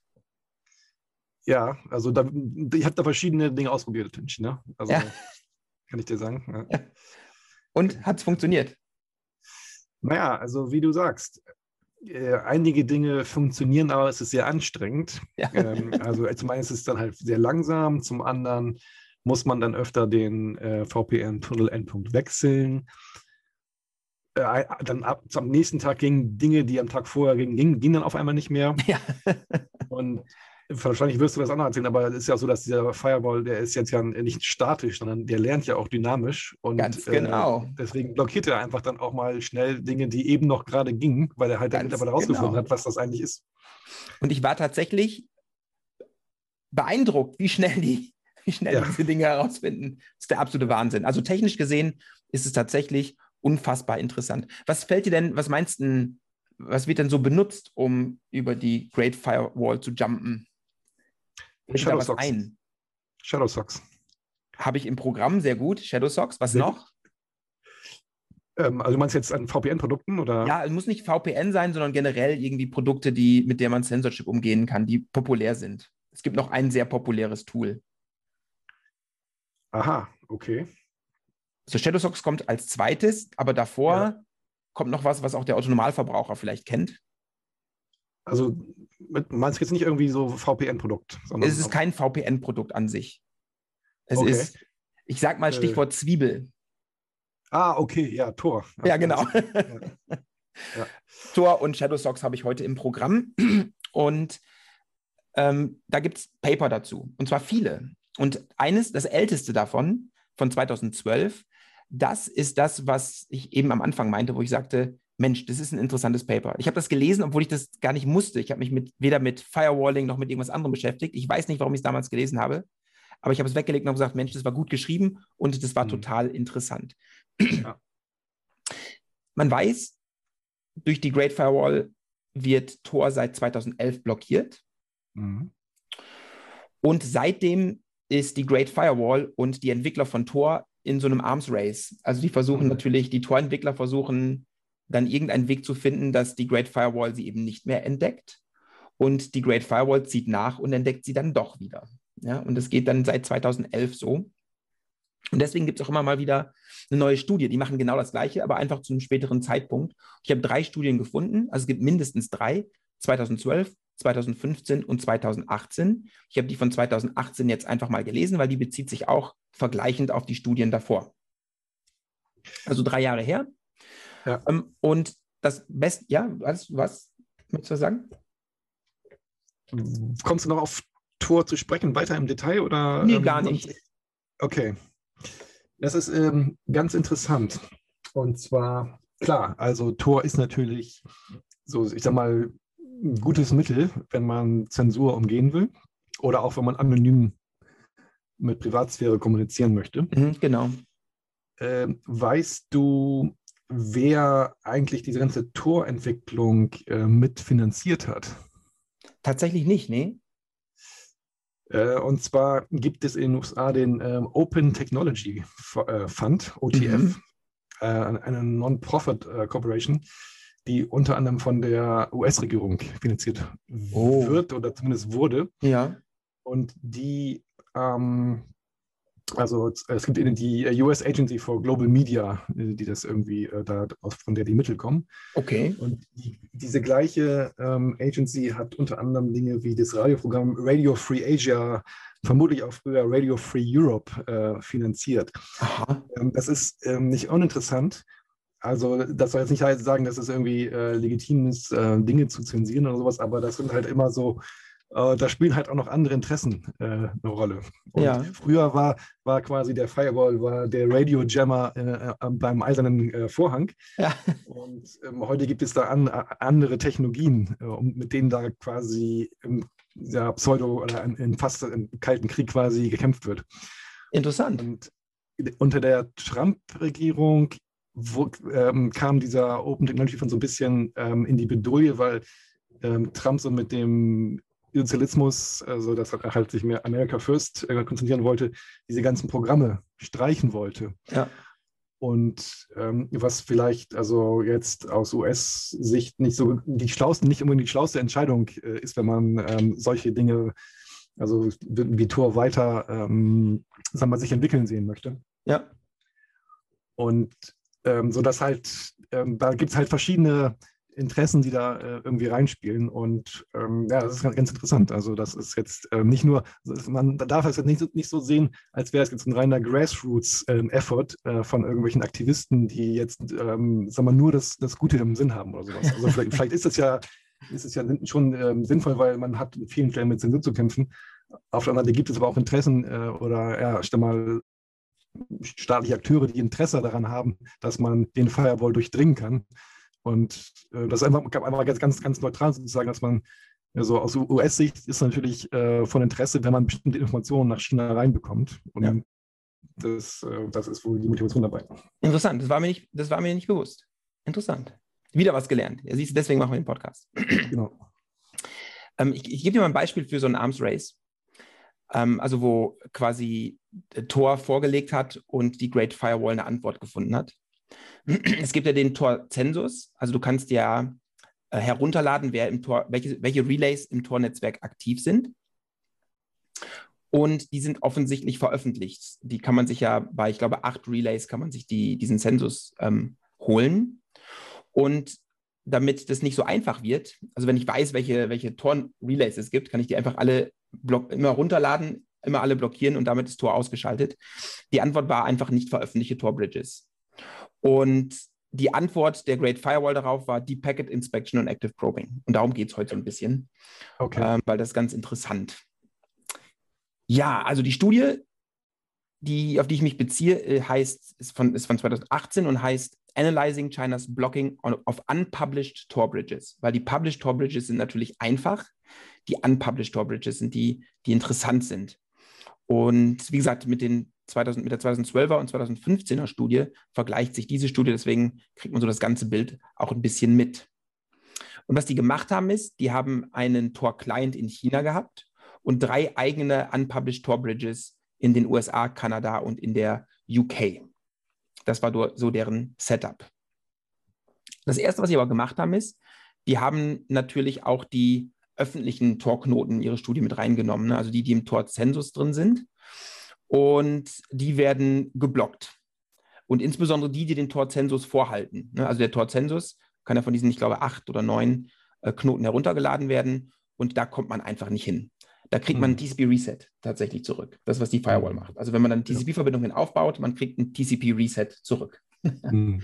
Ja, also da, ich habe da verschiedene Dinge ausprobiert, ne? Also ja. kann ich dir sagen. Ja. Und hat es funktioniert? Naja, also wie du sagst, äh, einige Dinge funktionieren, aber es ist sehr anstrengend. Ja. Ähm, also zum einen ist es dann halt sehr langsam, zum anderen muss man dann öfter den äh, VPN-Tunnel-Endpunkt wechseln. Äh, dann ab, am nächsten Tag gingen Dinge, die am Tag vorher gingen, gingen, gingen dann auf einmal nicht mehr. Ja. Und wahrscheinlich wirst du das andere erzählen, aber es ist ja so, dass dieser Firewall, der ist jetzt ja nicht statisch, sondern der lernt ja auch dynamisch. Und Ganz genau. Äh, deswegen blockiert er einfach dann auch mal schnell Dinge, die eben noch gerade gingen, weil er halt dann mittlerweile rausgefunden genau. hat, was das eigentlich ist. Und ich war tatsächlich beeindruckt, wie schnell die, wie schnell ja. diese Dinge herausfinden. Das ist der absolute Wahnsinn. Also technisch gesehen ist es tatsächlich unfassbar interessant. Was fällt dir denn, was meinst du, was wird denn so benutzt, um über die Great Firewall zu jumpen? Shadow Socks. ein? Shadow Socks. Habe ich im Programm sehr gut. Shadow Socks. Was sehr noch? Ähm, also du meinst jetzt an VPN-Produkten oder? Ja, es muss nicht VPN sein, sondern generell irgendwie Produkte, die, mit denen man Censorship umgehen kann, die populär sind. Es gibt noch ein sehr populäres Tool. Aha, okay. So Shadow Socks kommt als zweites, aber davor ja. kommt noch was, was auch der Autonomalverbraucher vielleicht kennt. Also meinst du jetzt nicht irgendwie so VPN-Produkt? Es ist kein VPN-Produkt an sich. Es okay. ist, ich sag mal äh. Stichwort äh. Zwiebel. Ah, okay, ja, Tor. Ja, genau. Ja. Ja. Tor und Shadow Socks habe ich heute im Programm. Und ähm, da gibt es Paper dazu. Und zwar viele. Und eines, das älteste davon, von 2012, das ist das, was ich eben am Anfang meinte, wo ich sagte, Mensch, das ist ein interessantes Paper. Ich habe das gelesen, obwohl ich das gar nicht musste. Ich habe mich mit, weder mit Firewalling noch mit irgendwas anderem beschäftigt. Ich weiß nicht, warum ich es damals gelesen habe, aber ich habe es weggelegt und habe gesagt, Mensch, das war gut geschrieben und das war mhm. total interessant. Ja. Man weiß, durch die Great Firewall wird Tor seit 2011 blockiert. Mhm. Und seitdem ist die Great Firewall und die Entwickler von Tor in so einem Arms Race. Also die versuchen mhm. natürlich, die Tor-Entwickler versuchen dann irgendeinen Weg zu finden, dass die Great Firewall sie eben nicht mehr entdeckt. und die Great Firewall zieht nach und entdeckt sie dann doch wieder. Ja, und das geht dann seit 2011 so. Und deswegen gibt es auch immer mal wieder eine neue Studie. Die machen genau das Gleiche, aber einfach zu einem späteren Zeitpunkt. Ich habe drei Studien gefunden, also es gibt mindestens drei, 2012, 2015 und 2018. Ich habe die von 2018 jetzt einfach mal gelesen, weil die bezieht sich auch vergleichend auf die Studien davor. Also drei Jahre her. Ja. Ähm, und das Beste, ja, was, was möchtest du sagen? Kommst du noch auf Tor zu sprechen, weiter im Detail oder? Nee, ähm, gar nicht. Okay. Das ist ähm, ganz interessant. Und zwar, klar, also Tor ist natürlich so, ich sag mal, ein gutes Mittel, wenn man Zensur umgehen will oder auch wenn man anonym mit Privatsphäre kommunizieren möchte. Mhm, genau. Ähm, weißt du, wer eigentlich diese ganze Torentwicklung äh, mitfinanziert hat? Tatsächlich nicht, nee. Äh, und zwar gibt es in den USA den ähm, Open Technology äh, Fund, OTF, mhm. äh, eine Non-Profit äh, Corporation, die unter anderem von der US-Regierung finanziert oh. wird oder zumindest wurde. Ja. Und die ähm, also es gibt die US Agency for Global Media, die das irgendwie äh, da von der die Mittel kommen. Okay. Und die, diese gleiche ähm, Agency hat unter anderem Dinge wie das Radioprogramm Radio Free Asia, vermutlich auch früher Radio Free Europe äh, finanziert. Aha. Ähm, das ist ähm, nicht uninteressant. Also das soll jetzt nicht sagen, dass es irgendwie äh, legitim ist, äh, Dinge zu zensieren oder sowas, aber das sind halt immer so äh, da spielen halt auch noch andere Interessen äh, eine Rolle. Und ja. früher war, war quasi der Firewall, war der Radio Jammer äh, äh beim eisernen Vorhang. Ja. Und ähm, heute gibt es da an, andere Technologien, mit denen da quasi im ja, Pseudo- oder in, in fast im Kalten Krieg quasi gekämpft wird. Interessant. Und unter der Trump-Regierung ähm, kam dieser Open Technology von so ein bisschen ähm, in die Bedouille, weil ähm, Trump so mit dem Sozialismus, also dass er halt sich mehr America First äh, konzentrieren wollte, diese ganzen Programme streichen wollte. Ja. Und ähm, was vielleicht also jetzt aus US-Sicht nicht so die schlauste, nicht unbedingt die schlauste Entscheidung äh, ist, wenn man ähm, solche Dinge, also wie Tor weiter, ähm, sagen wir, sich entwickeln sehen möchte. Ja. Und ähm, so dass halt, ähm, da gibt es halt verschiedene Interessen, die da äh, irgendwie reinspielen. Und ähm, ja, das ist ganz, interessant. Also das ist jetzt äh, nicht nur, man darf es jetzt nicht, nicht so sehen, als wäre es jetzt ein reiner Grassroots-Effort ähm, äh, von irgendwelchen Aktivisten, die jetzt, ähm, sagen wir, nur das, das Gute im Sinn haben oder sowas. Also vielleicht, vielleicht ist es ja, ist es ja schon ähm, sinnvoll, weil man hat in vielen Stellen mit Zensur zu kämpfen. Auf der anderen Seite gibt es aber auch Interessen äh, oder ja, stell mal staatliche Akteure, die Interesse daran haben, dass man den Firewall durchdringen kann. Und äh, das ist einfach, einfach ganz, ganz, ganz neutral sozusagen, dass man also aus US-Sicht ist natürlich äh, von Interesse, wenn man bestimmte Informationen nach China reinbekommt. Und ja. das, äh, das ist wohl die Motivation dabei. Interessant, das war mir nicht, das war mir nicht bewusst. Interessant. Wieder was gelernt. Ja, siehst du, deswegen machen wir den Podcast. Genau. Ähm, ich, ich gebe dir mal ein Beispiel für so ein Arms Race. Ähm, also wo quasi Tor vorgelegt hat und die Great Firewall eine Antwort gefunden hat. Es gibt ja den Tor-Zensus, also du kannst ja äh, herunterladen, wer im Tor, welche, welche Relays im Tor-Netzwerk aktiv sind. Und die sind offensichtlich veröffentlicht. Die kann man sich ja bei, ich glaube, acht Relays kann man sich die, diesen Zensus ähm, holen. Und damit das nicht so einfach wird, also wenn ich weiß, welche, welche Tor-Relays es gibt, kann ich die einfach alle immer runterladen, immer alle blockieren und damit ist Tor ausgeschaltet. Die Antwort war einfach nicht veröffentlichte Tor-Bridges. Und die Antwort der Great Firewall darauf war Deep Packet Inspection und Active Probing. Und darum geht es heute so ein bisschen, okay. ähm, weil das ist ganz interessant. Ja, also die Studie, die, auf die ich mich beziehe, äh, heißt, ist von, ist von 2018 und heißt Analyzing China's Blocking of Unpublished Tor Bridges. Weil die Published Tor Bridges sind natürlich einfach, die Unpublished Tor Bridges sind die, die interessant sind. Und wie gesagt, mit den 2000, mit der 2012er und 2015er Studie vergleicht sich diese Studie, deswegen kriegt man so das ganze Bild auch ein bisschen mit. Und was die gemacht haben, ist, die haben einen Tor-Client in China gehabt und drei eigene unpublished Tor-Bridges in den USA, Kanada und in der UK. Das war so deren Setup. Das erste, was sie aber gemacht haben, ist, die haben natürlich auch die öffentlichen Tor-Knoten in ihre Studie mit reingenommen, ne? also die, die im Tor-Zensus drin sind. Und die werden geblockt. Und insbesondere die, die den Tor-Zensus vorhalten. Ne? Also der Tor-Zensus kann ja von diesen, ich glaube, acht oder neun äh, Knoten heruntergeladen werden. Und da kommt man einfach nicht hin. Da kriegt man ein hm. TCP-Reset tatsächlich zurück. Das, was die Firewall macht. Also wenn man dann TCP-Verbindungen aufbaut, man kriegt ein TCP-Reset zurück. Hm.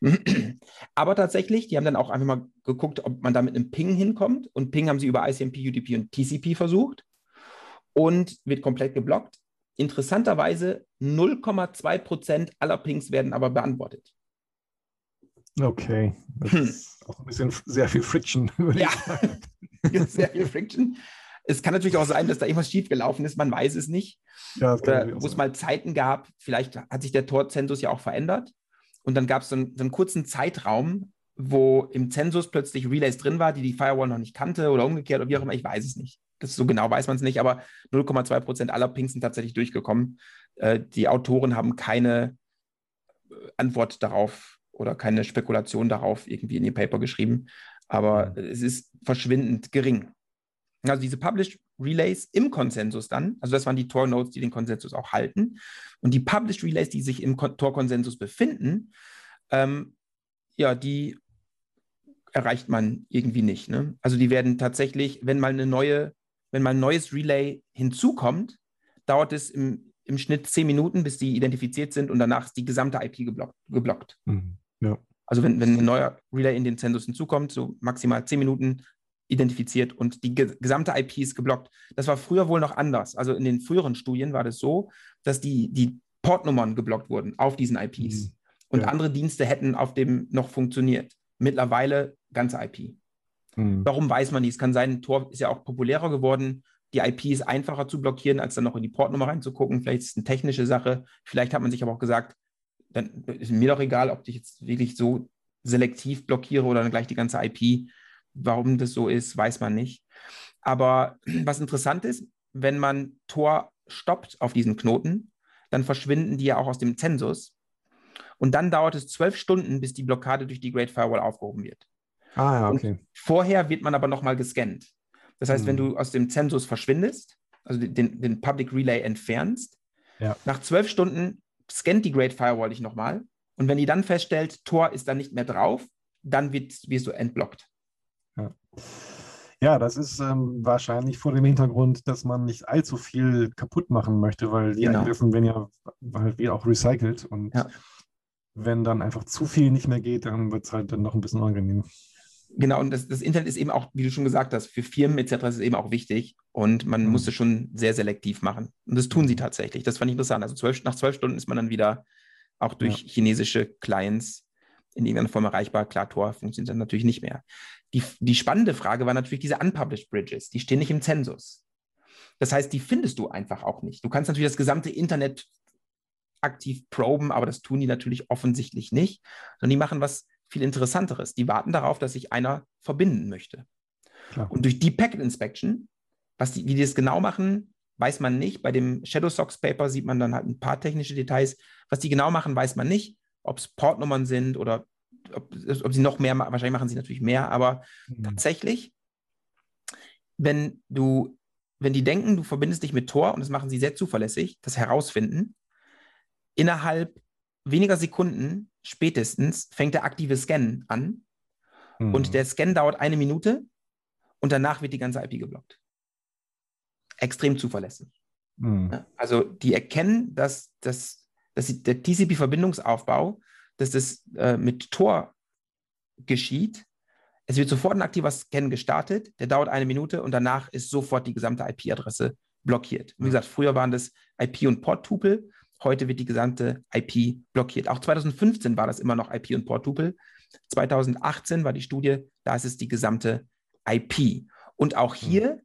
Aber tatsächlich, die haben dann auch einfach mal geguckt, ob man da mit einem Ping hinkommt. Und Ping haben sie über ICMP, UDP und TCP versucht und wird komplett geblockt. Interessanterweise 0,2 Prozent aller Pings werden aber beantwortet. Okay, das hm. ist auch ein bisschen sehr viel Friction. Ja, sehr viel Friction. Es kann natürlich auch sein, dass da irgendwas schiefgelaufen ist, man weiß es nicht. Ja, Oder wo es mal Zeiten gab, vielleicht hat sich der Torzensus ja auch verändert. Und dann gab es so, einen, so einen kurzen Zeitraum, wo im Zensus plötzlich Relays drin war, die die Firewall noch nicht kannte oder umgekehrt oder wie auch immer, ich weiß es nicht. Das so genau weiß man es nicht, aber 0,2 Prozent aller Pings sind tatsächlich durchgekommen. Äh, die Autoren haben keine äh, Antwort darauf oder keine Spekulation darauf irgendwie in ihr Paper geschrieben, aber mhm. es ist verschwindend gering. Also diese Published Relays im Konsensus dann, also das waren die Tor-Nodes, die den Konsensus auch halten. Und die Published Relays, die sich im Tor-Konsensus befinden, ähm, ja, die erreicht man irgendwie nicht. Ne? Also die werden tatsächlich, wenn mal eine neue, wenn mal ein neues Relay hinzukommt, dauert es im, im Schnitt zehn Minuten, bis die identifiziert sind und danach ist die gesamte IP geblockt. geblockt. Mhm. Ja. Also wenn, wenn ein neuer Relay in den Zensus hinzukommt, so maximal zehn Minuten identifiziert und die gesamte IP ist geblockt. Das war früher wohl noch anders. Also in den früheren Studien war das so, dass die, die Portnummern geblockt wurden auf diesen IPs. Mhm. Und ja. andere Dienste hätten auf dem noch funktioniert. Mittlerweile ganze IP. Mhm. Warum weiß man nicht? Es kann sein, Tor ist ja auch populärer geworden. Die IP ist einfacher zu blockieren, als dann noch in die Portnummer reinzugucken. Vielleicht ist es eine technische Sache. Vielleicht hat man sich aber auch gesagt, dann ist mir doch egal, ob ich jetzt wirklich so selektiv blockiere oder dann gleich die ganze IP. Warum das so ist, weiß man nicht. Aber was interessant ist, wenn man Tor stoppt auf diesen Knoten, dann verschwinden die ja auch aus dem Zensus. Und dann dauert es zwölf Stunden, bis die Blockade durch die Great Firewall aufgehoben wird. Ah, ja, okay. Und vorher wird man aber nochmal gescannt. Das heißt, mhm. wenn du aus dem Zensus verschwindest, also den, den Public Relay entfernst, ja. nach zwölf Stunden scannt die Great Firewall dich nochmal. Und wenn die dann feststellt, Tor ist da nicht mehr drauf, dann wird, wirst du entblockt. Ja. Das ist ähm, wahrscheinlich vor dem Hintergrund, dass man nicht allzu viel kaputt machen möchte, weil die genau. Angriffen werden ja halt auch recycelt und ja. wenn dann einfach zu viel nicht mehr geht, dann wird es halt dann noch ein bisschen unangenehm. Genau, und das, das, Internet ist eben auch, wie du schon gesagt hast, für Firmen etc. ist es eben auch wichtig und man mhm. muss es schon sehr selektiv machen. Und das tun sie tatsächlich. Das fand ich interessant. Also zwölf, nach zwölf Stunden ist man dann wieder auch durch ja. chinesische Clients in irgendeiner Form erreichbar. Klar, Tor funktioniert dann natürlich nicht mehr. Die, die spannende Frage war natürlich diese Unpublished Bridges. Die stehen nicht im Zensus. Das heißt, die findest du einfach auch nicht. Du kannst natürlich das gesamte Internet aktiv proben, aber das tun die natürlich offensichtlich nicht, sondern die machen was viel Interessanteres. Die warten darauf, dass sich einer verbinden möchte. Klar. Und durch die Packet Inspection, was die, wie die das genau machen, weiß man nicht. Bei dem Shadow Socks Paper sieht man dann halt ein paar technische Details. Was die genau machen, weiß man nicht ob es Portnummern sind oder ob, ob, sie noch mehr, wahrscheinlich machen sie natürlich mehr, aber mhm. tatsächlich, wenn du, wenn die denken, du verbindest dich mit Tor und das machen sie sehr zuverlässig, das herausfinden, innerhalb weniger Sekunden spätestens fängt der aktive Scan an mhm. und der Scan dauert eine Minute und danach wird die ganze IP geblockt. Extrem zuverlässig. Mhm. Also die erkennen, dass das dass der TCP-Verbindungsaufbau, dass das äh, mit Tor geschieht. Es wird sofort ein aktiver Scan gestartet, der dauert eine Minute und danach ist sofort die gesamte IP-Adresse blockiert. Wie gesagt, früher waren das IP- und Port-Tupel, heute wird die gesamte IP blockiert. Auch 2015 war das immer noch IP- und Port-Tupel. 2018 war die Studie, da ist es die gesamte IP. Und auch hier,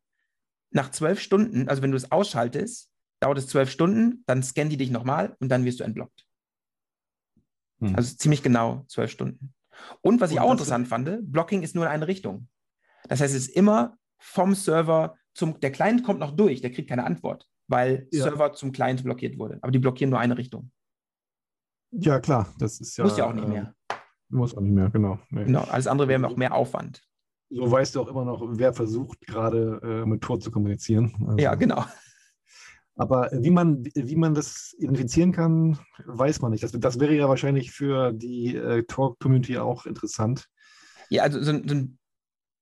nach zwölf Stunden, also wenn du es ausschaltest, dauert es zwölf Stunden, dann scannen die dich nochmal und dann wirst du entblockt. Hm. Also ziemlich genau zwölf Stunden. Und was ich und auch interessant fand, Blocking ist nur in eine Richtung. Das heißt, es ist immer vom Server zum, der Client kommt noch durch, der kriegt keine Antwort, weil ja. Server zum Client blockiert wurde. Aber die blockieren nur eine Richtung. Ja, klar, das ist ja. Muss ja auch nicht mehr. Muss auch nicht mehr, genau. Nee. Genau, alles andere wäre auch mehr Aufwand. So weißt du auch immer noch, wer versucht gerade äh, mit Tor zu kommunizieren. Also, ja, genau. Aber wie man, wie man das identifizieren kann, weiß man nicht. Das, das wäre ja wahrscheinlich für die äh, Tor-Community auch interessant. Ja, also so, so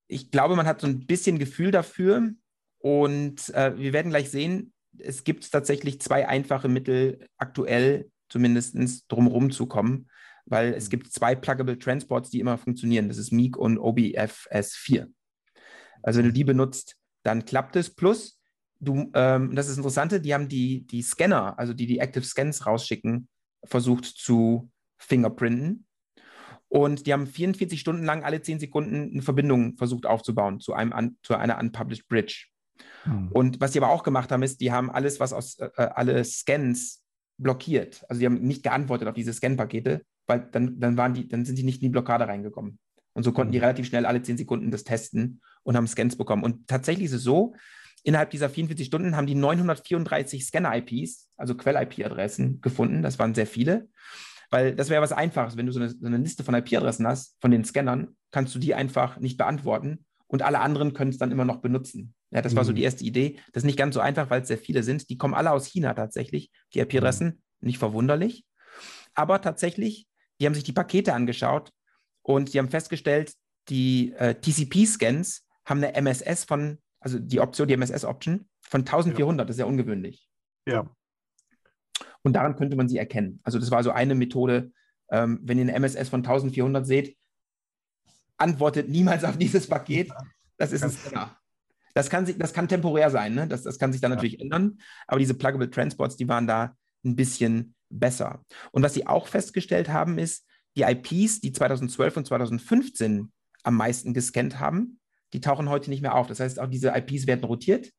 ich glaube, man hat so ein bisschen Gefühl dafür. Und äh, wir werden gleich sehen, es gibt tatsächlich zwei einfache Mittel, aktuell zumindest drumherum zu kommen, weil es gibt zwei Pluggable Transports, die immer funktionieren. Das ist Meek und OBFS4. Also wenn du die benutzt, dann klappt es. Plus, du, ähm, das ist das Interessante, die haben die, die Scanner, also die die Active Scans rausschicken, versucht zu fingerprinten. Und die haben 44 Stunden lang alle 10 Sekunden eine Verbindung versucht aufzubauen zu, einem, zu einer unpublished Bridge. Hm. Und was die aber auch gemacht haben, ist, die haben alles, was aus äh, äh, alle Scans blockiert. Also die haben nicht geantwortet auf diese Scan-Pakete, weil dann, dann waren die, dann sind die nicht in die Blockade reingekommen. Und so konnten die hm. relativ schnell alle 10 Sekunden das testen und haben Scans bekommen. Und tatsächlich ist es so, innerhalb dieser 44 Stunden haben die 934 Scanner-IPs, also Quell-IP-Adressen, gefunden. Das waren sehr viele. Weil das wäre was Einfaches, wenn du so eine, so eine Liste von IP-Adressen hast, von den Scannern, kannst du die einfach nicht beantworten und alle anderen können es dann immer noch benutzen. Ja, das mhm. war so die mhm. erste Idee. Das ist nicht ganz so einfach, weil es sehr viele sind. Die kommen alle aus China tatsächlich, die IP-Adressen. Mhm. Nicht verwunderlich. Aber tatsächlich, die haben sich die Pakete angeschaut und die haben festgestellt, die äh, TCP-Scans haben eine MSS von, also die Option, die MSS-Option von 1400. Ja. Das ist ja ungewöhnlich. Ja. Und daran könnte man sie erkennen. Also das war so eine Methode, ähm, wenn ihr eine MSS von 1400 seht, antwortet niemals auf dieses Paket. Das ist ein Scanner. Das kann, sich, das kann temporär sein, ne? das, das kann sich dann natürlich ja. ändern, aber diese Pluggable Transports, die waren da ein bisschen besser. Und was sie auch festgestellt haben, ist, die IPs, die 2012 und 2015 am meisten gescannt haben, die tauchen heute nicht mehr auf. Das heißt, auch diese IPs werden rotiert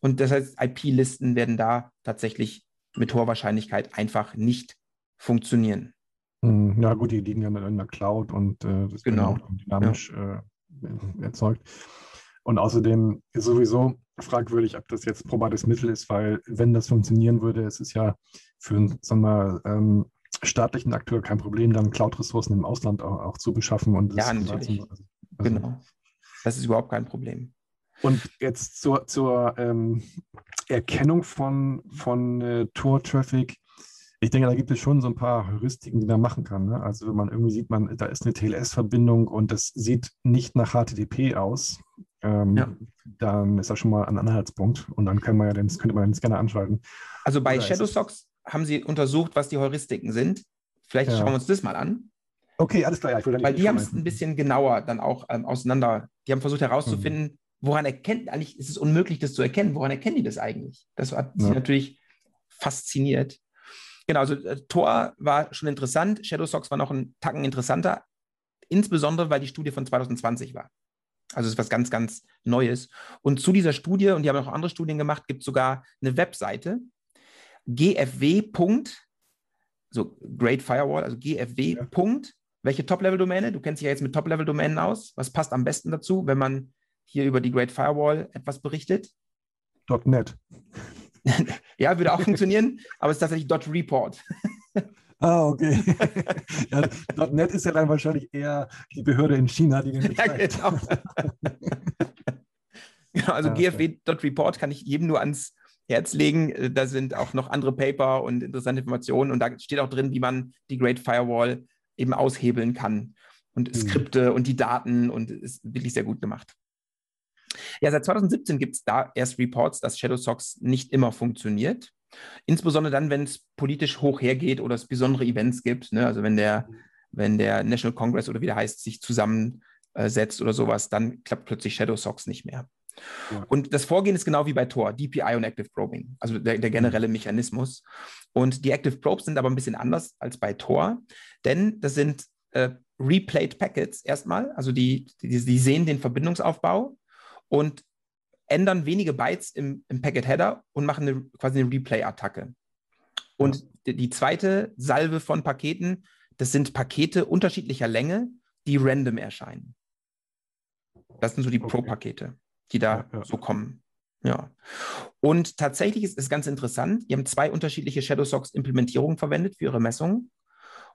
und das heißt, IP-Listen werden da tatsächlich mit hoher Wahrscheinlichkeit einfach nicht funktionieren. Hm, ja, gut, die liegen ja in der Cloud und äh, das genau. wird auch dynamisch ja. äh, erzeugt. Und außerdem ist sowieso fragwürdig, ob das jetzt probates Mittel ist, weil wenn das funktionieren würde, ist es ja für einen sagen wir, ähm, staatlichen Akteur kein Problem, dann Cloud-Ressourcen im Ausland auch, auch, zu beschaffen. Und ja, natürlich. Also, genau. Das ist überhaupt kein Problem. Und jetzt zur, zur ähm, Erkennung von, von äh, Tor-Traffic. Ich denke, da gibt es schon so ein paar Heuristiken, die man machen kann. Ne? Also wenn man irgendwie sieht, man, da ist eine TLS-Verbindung und das sieht nicht nach HTTP aus, ähm, ja. dann ist das schon mal ein Anhaltspunkt und dann kann man ja den, könnte man den Scanner anschalten. Also bei ShadowSocks haben sie untersucht, was die Heuristiken sind. Vielleicht ja. schauen wir uns das mal an. Okay, alles klar. Ja, Weil die haben es ein bisschen genauer dann auch ähm, auseinander. Die haben versucht herauszufinden, mhm. woran erkennt, eigentlich ist es unmöglich, das zu erkennen. Woran erkennen die das eigentlich? Das hat ja. sie natürlich fasziniert. Genau, also äh, Tor war schon interessant. ShadowSocks war noch ein Tacken interessanter, insbesondere weil die Studie von 2020 war. Also es ist was ganz, ganz Neues. Und zu dieser Studie, und die haben auch andere Studien gemacht, gibt es sogar eine Webseite, gfw. so Great Firewall, also gfw. Ja. Welche Top-Level-Domäne? Du kennst dich ja jetzt mit Top-Level-Domänen aus. Was passt am besten dazu, wenn man hier über die Great Firewall etwas berichtet? .net. ja, würde auch funktionieren, aber es ist tatsächlich .report. Ah, okay. ja, .NET ist ja dann wahrscheinlich eher die Behörde in China, die den ja, genau. genau. Also ja, gfw.report kann ich jedem nur ans Herz legen. Da sind auch noch andere Paper und interessante Informationen und da steht auch drin, wie man die Great Firewall eben aushebeln kann und hm. Skripte und die Daten und ist wirklich sehr gut gemacht. Ja, seit 2017 gibt es da erst Reports, dass ShadowSocks nicht immer funktioniert. Insbesondere dann, wenn es politisch hoch hergeht oder es besondere Events gibt. Ne? Also wenn der, wenn der National Congress oder wie der heißt, sich zusammensetzt oder sowas, dann klappt plötzlich ShadowSocks nicht mehr. Ja. Und das Vorgehen ist genau wie bei Tor, DPI und Active Probing, also der, der, generelle Mechanismus. Und die Active Probes sind aber ein bisschen anders als bei Tor, denn das sind äh, replayed Packets erstmal, also die, die, die sehen den Verbindungsaufbau und ändern wenige Bytes im, im Packet-Header und machen eine, quasi eine Replay-Attacke. Und ja. die, die zweite Salve von Paketen, das sind Pakete unterschiedlicher Länge, die random erscheinen. Das sind so die okay. Pro-Pakete, die da ja, ja. so kommen. Ja. Und tatsächlich ist es ganz interessant, die haben zwei unterschiedliche ShadowSocks-Implementierungen verwendet für ihre Messungen.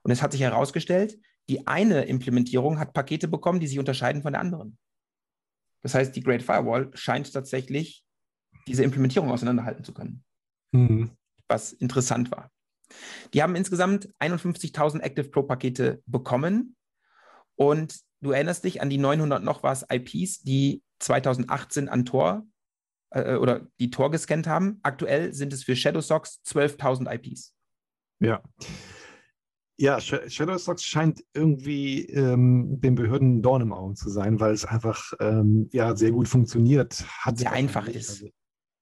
Und es hat sich herausgestellt, die eine Implementierung hat Pakete bekommen, die sich unterscheiden von der anderen. Das heißt, die Great Firewall scheint tatsächlich diese Implementierung auseinanderhalten zu können, Mhm. was interessant war. Die haben insgesamt 51.000 Active Pro Pakete bekommen und du erinnerst dich an die 900 noch was IPs, die 2018 an Tor äh, oder die Tor gescannt haben. Aktuell sind es für ShadowSocks 12.000 IPs. Ja. Ja, Sh- Shadowstocks scheint irgendwie ähm, den Behörden ein Dorn im Auge zu sein, weil es einfach ähm, ja, sehr gut funktioniert hat. Sehr einfach ist. Also,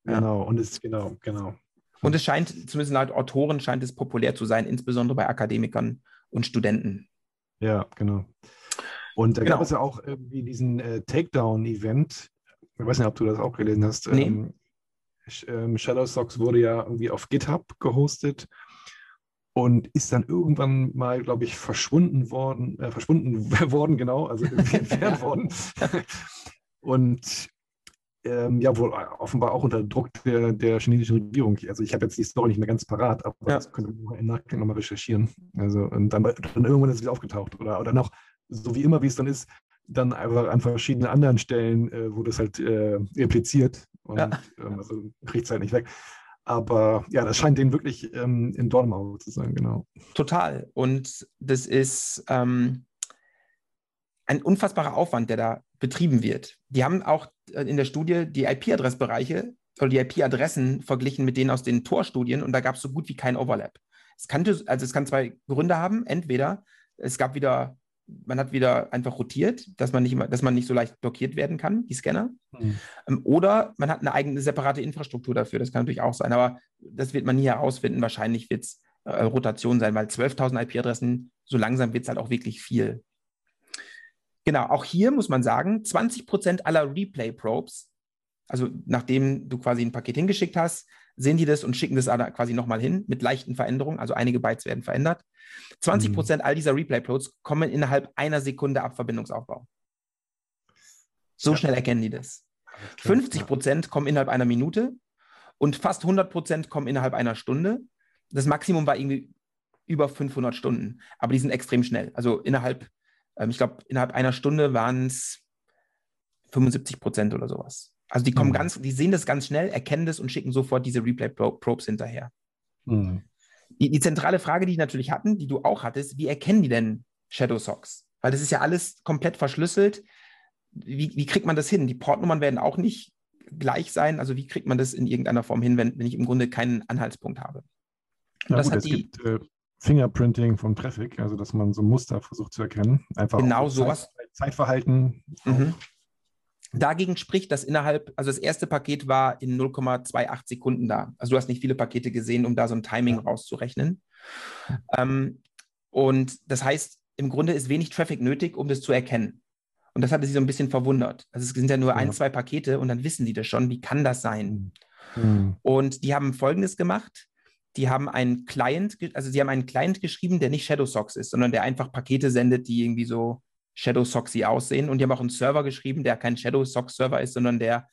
Ja. genau, und es, genau, genau. Und es scheint, zumindest laut Autoren, scheint es populär zu sein, insbesondere bei Akademikern und Studenten. Ja, genau. Und da Genau. gab es ja auch irgendwie diesen äh, Takedown-Event. Ich weiß nicht, ob du das auch gelesen hast. Nee. Ähm, ähm, Shadowstocks wurde ja irgendwie auf GitHub gehostet und ist dann irgendwann mal, glaube ich, verschwunden worden, äh, verschwunden worden, genau, also irgendwie entfernt worden. Und ähm, ja, wohl offenbar auch unter Druck der, der chinesischen Regierung. Also ich habe jetzt die Story nicht mehr ganz parat, aber Ja. das könnte man im Nachgang nochmal recherchieren. Also und dann, dann irgendwann ist es wieder aufgetaucht. Oder, oder noch, so wie immer, wie es dann ist, dann einfach an verschiedenen anderen Stellen, äh, wo das halt äh, repliziert und Ja. ähm, also kriegt es halt nicht weg. Aber ja, das scheint denen wirklich ähm, in Dorn im Auge zu sein, genau. Total. Und das ist ähm, ein unfassbarer Aufwand, der da betrieben wird. Die haben auch äh, in der Studie die IP-Adressbereiche oder die IP-Adressen verglichen mit denen aus den Tor-Studien und da gab es so gut wie kein Overlap. Es kannte, also es kann zwei Gründe haben. Entweder es gab wieder, man hat wieder einfach rotiert, dass man nicht immer, dass man nicht so leicht blockiert werden kann, die Scanner. Ähm, Oder man hat eine eigene separate Infrastruktur dafür. Das kann natürlich auch sein, aber das wird man nie herausfinden. Wahrscheinlich wird es äh, Rotation sein, weil 12.000 IP-Adressen, so langsam wird es halt auch wirklich viel. Genau, auch hier muss man sagen, 20% aller Replay-Probes, also nachdem du quasi ein Paket hingeschickt hast, sehen die das und schicken das quasi nochmal hin mit leichten Veränderungen, also einige Bytes werden verändert. 20% all dieser Replay-Probes kommen innerhalb einer Sekunde ab Verbindungsaufbau. So Ja. schnell erkennen die das. Alles klar. 50 Prozent kommen innerhalb einer Minute und fast 100 Prozent kommen innerhalb einer Stunde. Das Maximum war irgendwie über 500 Stunden, aber die sind extrem schnell. Also innerhalb, ähm, ich glaube, innerhalb einer Stunde waren es 75 Prozent oder sowas. Also die kommen Mhm. ganz, die sehen das ganz schnell, erkennen das und schicken sofort diese Replay-Probes hinterher. Mhm. Die, die zentrale Frage, die die natürlich hatten, die du auch hattest, wie erkennen die denn Shadow Socks? Weil das ist ja alles komplett verschlüsselt. Wie, wie kriegt man das hin? Die Portnummern werden auch nicht gleich sein. Also wie kriegt man das in irgendeiner Form hin, wenn, wenn ich im Grunde keinen Anhaltspunkt habe? Und Na das gut, hat es die, gibt äh, Fingerprinting von Traffic, also dass man so Muster versucht zu erkennen. Einfach Genau sowas. Zeit, Zeitverhalten. Mhm. Dagegen spricht, dass innerhalb, also das erste Paket war in 0,28 Sekunden da. Also du hast nicht viele Pakete gesehen, um da so ein Timing Ja. rauszurechnen. Ähm, und das heißt, im Grunde ist wenig Traffic nötig, um das zu erkennen. Und das hatte sie so ein bisschen verwundert. Also es sind ja nur Ja. ein, zwei Pakete und dann wissen die das schon. Wie kann das sein? Mhm. Und die haben Folgendes gemacht. Die haben einen Client, also sie haben einen Client geschrieben, der nicht ShadowSocks ist, sondern der einfach Pakete sendet, die irgendwie so ShadowSocksy aussehen. Und die haben auch einen Server geschrieben, der kein ShadowSocks-Server ist, sondern der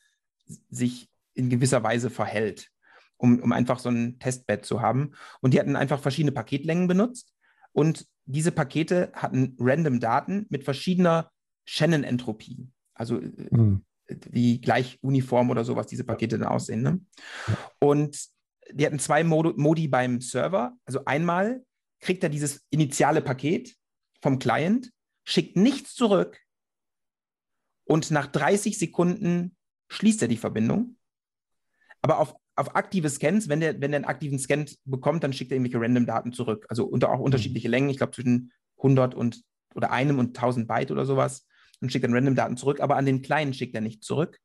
sich in gewisser Weise verhält, um, um einfach so ein Testbed zu haben. Und die hatten einfach verschiedene Paketlängen benutzt. Und diese Pakete hatten random Daten mit verschiedener Shannon-Entropie. Also äh, Mhm. wie gleich uniform oder sowas diese Pakete dann aussehen. Ne? Und die hatten zwei Modi beim Server. Also einmal kriegt er dieses initiale Paket vom Client, schickt nichts zurück und nach 30 Sekunden schließt er die Verbindung. Aber auf, auf aktive Scans, wenn der, wenn der einen aktiven Scan bekommt, dann schickt er irgendwelche random Daten zurück. Also unter auch unterschiedliche Längen, ich glaube zwischen 100 und oder einem und 1000 Byte oder sowas und schickt dann random Daten zurück, aber an den kleinen schickt er nicht zurück.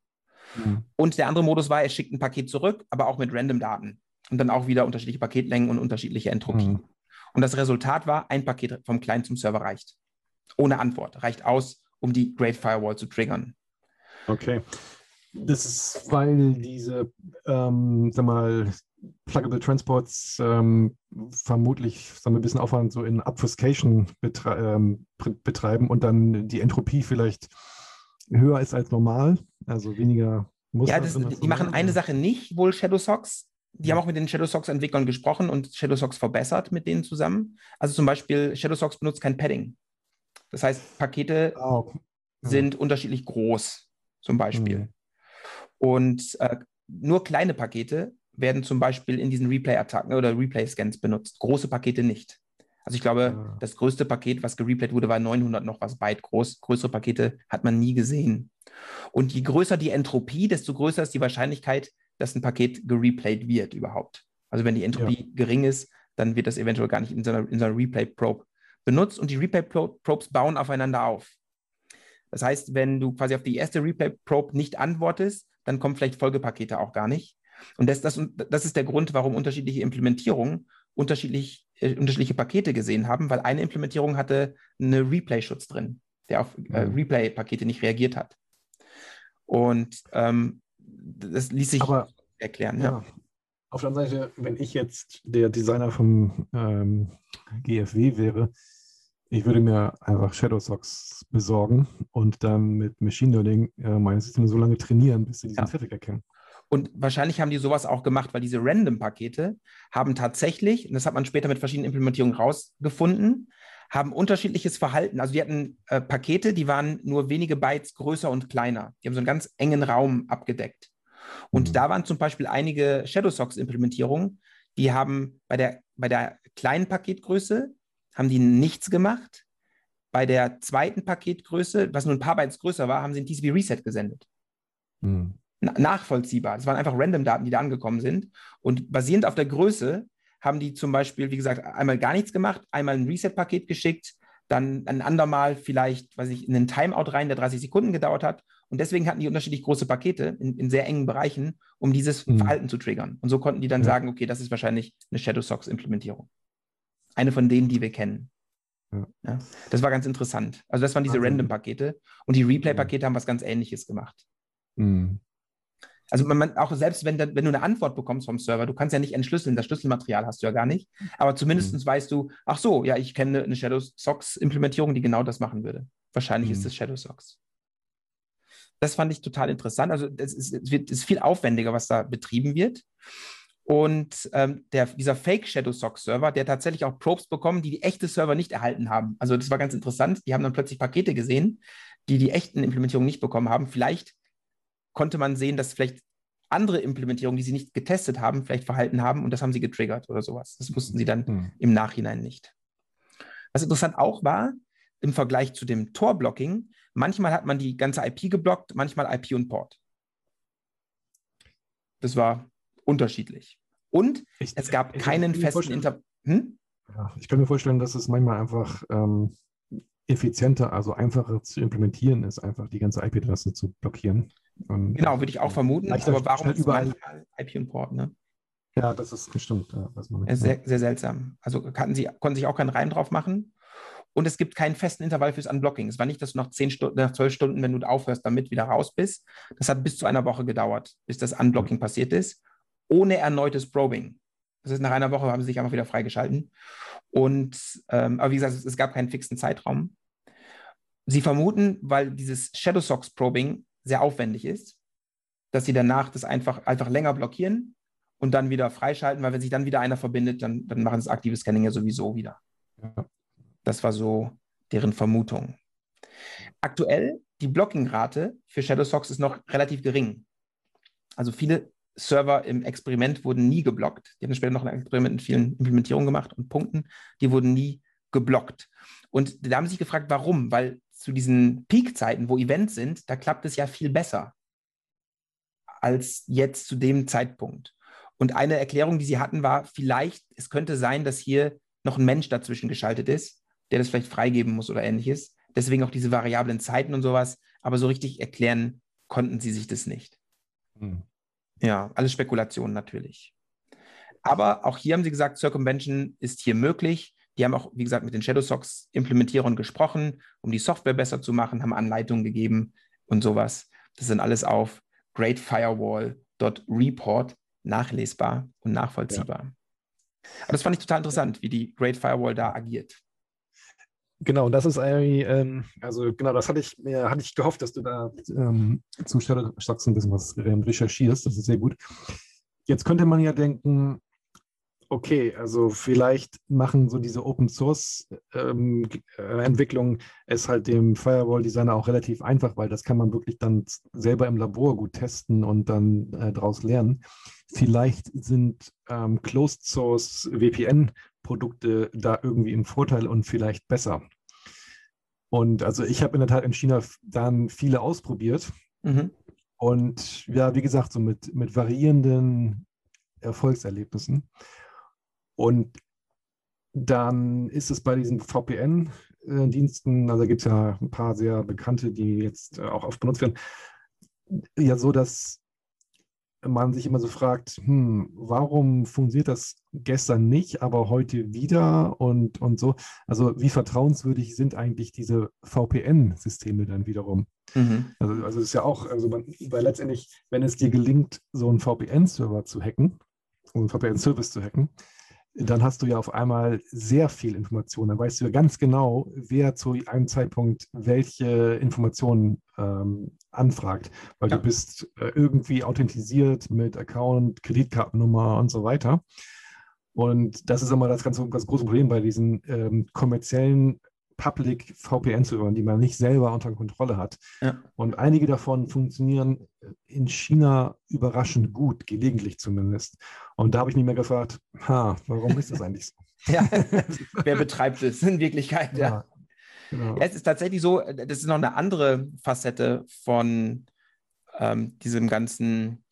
Mhm. Und der andere Modus war, er schickt ein Paket zurück, aber auch mit random Daten. Und dann auch wieder unterschiedliche Paketlängen und unterschiedliche Entropie. Mhm. Und das Resultat war, ein Paket vom Client zum Server reicht. Ohne Antwort. Reicht aus, um die Great Firewall zu triggern. Okay. Das ist, weil diese, ähm, sag mal, Pluggable Transports ähm, vermutlich sagen wir, ein bisschen Aufwand so in Obfuscation betre ähm, betreiben und dann die Entropie vielleicht höher ist als normal, also weniger Muster. Ja, das, drin die machen eine? Sache nicht, wohl ShadowSocks. Die Ja. haben auch mit den ShadowSocks-Entwicklern gesprochen und ShadowSocks verbessert mit denen zusammen. Also zum Beispiel, ShadowSocks benutzt kein Padding. Das heißt, Pakete Ah, okay. Ja. sind unterschiedlich groß. zum Beispiel. Mhm. Und äh, nur kleine Pakete werden zum Beispiel in diesen Replay-Attacken oder Replay-Scans benutzt, große Pakete nicht. Also ich glaube, ah. das größte Paket, was gereplayt wurde, war 900 noch was Byte groß. Größere Pakete hat man nie gesehen. Und je größer die Entropie, desto größer ist die Wahrscheinlichkeit, dass ein Paket gereplayt wird überhaupt. Also wenn die Entropie ja. gering ist, dann wird das eventuell gar nicht in so einer, in so einer Replay-Probe benutzt und die Replay-Probes bauen aufeinander auf. Das heißt, wenn du quasi auf die erste Replay-Probe nicht antwortest, dann kommen vielleicht Folgepakete auch gar nicht. Und das, das, das ist der Grund, warum unterschiedliche Implementierungen unterschiedlich, äh, unterschiedliche Pakete gesehen haben, weil eine Implementierung hatte einen Replay-Schutz drin, der auf äh, mhm. Replay-Pakete nicht reagiert hat. Und ähm, das ließ sich Aber, erklären. Ja. ja. Auf der anderen Seite, wenn ich jetzt der Designer vom ähm, GFW wäre, ich würde mir einfach Shadow Socks besorgen und dann mit Machine Learning äh, meine Systeme so lange trainieren, bis sie diesen ja. Traffic erkennen. Und wahrscheinlich haben die sowas auch gemacht, weil diese Random-Pakete haben tatsächlich, und das hat man später mit verschiedenen Implementierungen rausgefunden, haben unterschiedliches Verhalten. Also die hatten äh, Pakete, die waren nur wenige Bytes größer und kleiner. Die haben so einen ganz engen Raum abgedeckt. Und mhm. da waren zum Beispiel einige Shadow Socks-Implementierungen, die haben bei der, bei der kleinen Paketgröße haben die nichts gemacht. Bei der zweiten Paketgröße, was nur ein paar Bytes größer war, haben sie ein TCP Reset gesendet. Mhm nachvollziehbar. Es waren einfach Random-Daten, die da angekommen sind. Und basierend auf der Größe haben die zum Beispiel, wie gesagt, einmal gar nichts gemacht, einmal ein Reset-Paket geschickt, dann ein andermal vielleicht, weiß ich, in einen Timeout rein, der 30 Sekunden gedauert hat. Und deswegen hatten die unterschiedlich große Pakete in, in sehr engen Bereichen, um dieses mhm. Verhalten zu triggern. Und so konnten die dann ja. sagen, okay, das ist wahrscheinlich eine Shadow Socks-Implementierung. Eine von denen, die wir kennen. Ja. Ja, das war ganz interessant. Also das waren diese Random-Pakete. Und die Replay-Pakete haben was ganz Ähnliches gemacht. Mhm. Also man, man, auch selbst wenn, wenn du eine Antwort bekommst vom Server, du kannst ja nicht entschlüsseln, das Schlüsselmaterial hast du ja gar nicht. Aber zumindest mhm. weißt du, ach so, ja, ich kenne eine Shadow Socks Implementierung, die genau das machen würde. Wahrscheinlich mhm. ist es Shadow Socks. Das fand ich total interessant. Also es ist, es ist viel aufwendiger, was da betrieben wird. Und ähm, der, dieser Fake Shadow Socks Server, der tatsächlich auch Probes bekommen, die die echte Server nicht erhalten haben. Also das war ganz interessant. Die haben dann plötzlich Pakete gesehen, die die echten Implementierungen nicht bekommen haben. Vielleicht konnte man sehen, dass vielleicht andere Implementierungen, die sie nicht getestet haben, vielleicht verhalten haben und das haben sie getriggert oder sowas. Das wussten sie dann mhm. im Nachhinein nicht. Was interessant auch war, im Vergleich zu dem Tor-Blocking, manchmal hat man die ganze IP geblockt, manchmal IP und Port. Das war unterschiedlich. Und ich, es gab keinen festen Inter. Hm? Ja, ich kann mir vorstellen, dass es manchmal einfach ähm, effizienter, also einfacher zu implementieren ist, einfach die ganze IP-Adresse zu blockieren. Und genau, würde ich auch vermuten. Aber warum ist überall IP und Port? Ne? Ja, das ist bestimmt. Ja, sehr, sehr seltsam. Also kannten sie, konnten sich auch keinen Reim drauf machen. Und es gibt keinen festen Intervall fürs Unblocking. Es war nicht, dass du nach, zehn Stunden, nach zwölf Stunden, wenn du aufhörst, damit wieder raus bist. Das hat bis zu einer Woche gedauert, bis das Unblocking passiert ist, ohne erneutes Probing. Das heißt, nach einer Woche haben sie sich einfach wieder freigeschalten. Und, ähm, aber wie gesagt, es, es gab keinen fixen Zeitraum. Sie vermuten, weil dieses Shadow Socks Probing sehr aufwendig ist, dass sie danach das einfach, einfach länger blockieren und dann wieder freischalten, weil wenn sich dann wieder einer verbindet, dann, dann machen sie das aktive Scanning ja sowieso wieder. Ja. Das war so deren Vermutung. Aktuell, die Blocking-Rate für Shadow Socks ist noch relativ gering. Also viele Server im Experiment wurden nie geblockt. Die haben später noch ein Experiment mit vielen Implementierungen gemacht und Punkten. Die wurden nie geblockt. Und da haben sie sich gefragt, warum? Weil zu diesen Peak-Zeiten, wo Events sind, da klappt es ja viel besser als jetzt zu dem Zeitpunkt. Und eine Erklärung, die sie hatten, war vielleicht, es könnte sein, dass hier noch ein Mensch dazwischen geschaltet ist, der das vielleicht freigeben muss oder ähnliches. Deswegen auch diese variablen Zeiten und sowas. Aber so richtig erklären konnten sie sich das nicht. Hm. Ja, alles Spekulation natürlich. Aber auch hier haben sie gesagt, Circumvention ist hier möglich. Die haben auch, wie gesagt, mit den Shadow Socks Implementierern gesprochen, um die Software besser zu machen, haben Anleitungen gegeben und sowas. Das sind alles auf greatfirewall.report nachlesbar und nachvollziehbar. Ja. Aber das fand ich total interessant, wie die Great Firewall da agiert. Genau, das ist irgendwie, ähm, also genau, das hatte ich mir, hatte ich gehofft, dass du da ähm, zu Shadow Socks ein bisschen was recherchierst. Das ist sehr gut. Jetzt könnte man ja denken, okay, also vielleicht machen so diese Open Source ähm, äh, Entwicklungen es halt dem Firewall-Designer auch relativ einfach, weil das kann man wirklich dann selber im Labor gut testen und dann äh, daraus lernen. Vielleicht sind ähm, Closed Source VPN-Produkte da irgendwie im Vorteil und vielleicht besser. Und also ich habe in der Tat in China dann viele ausprobiert. Mhm. Und ja, wie gesagt, so mit, mit variierenden Erfolgserlebnissen. Und dann ist es bei diesen VPN-Diensten, also gibt es ja ein paar sehr bekannte, die jetzt auch oft benutzt werden, ja so, dass man sich immer so fragt, hm, warum funktioniert das gestern nicht, aber heute wieder und, und so. Also wie vertrauenswürdig sind eigentlich diese VPN-Systeme dann wiederum? Mhm. Also, also es ist ja auch, also man, weil letztendlich, wenn es dir gelingt, so einen VPN-Server zu hacken, einen VPN-Service zu hacken, dann hast du ja auf einmal sehr viel Information. Dann weißt du ja ganz genau, wer zu einem Zeitpunkt welche Informationen ähm, anfragt, weil ja. du bist äh, irgendwie authentisiert mit Account, Kreditkartennummer und so weiter. Und das ist immer das ganz, ganz große Problem bei diesen ähm, kommerziellen Public VPN-Servern, die man nicht selber unter Kontrolle hat. Ja. Und einige davon funktionieren in China überraschend gut, gelegentlich zumindest. Und da habe ich mich mehr gefragt, ha, warum ist das eigentlich so? ja, wer betreibt es in Wirklichkeit? Ja. ja. Genau. Ja, es ist tatsächlich so, das ist noch eine andere Facette von ähm, diesem ganzen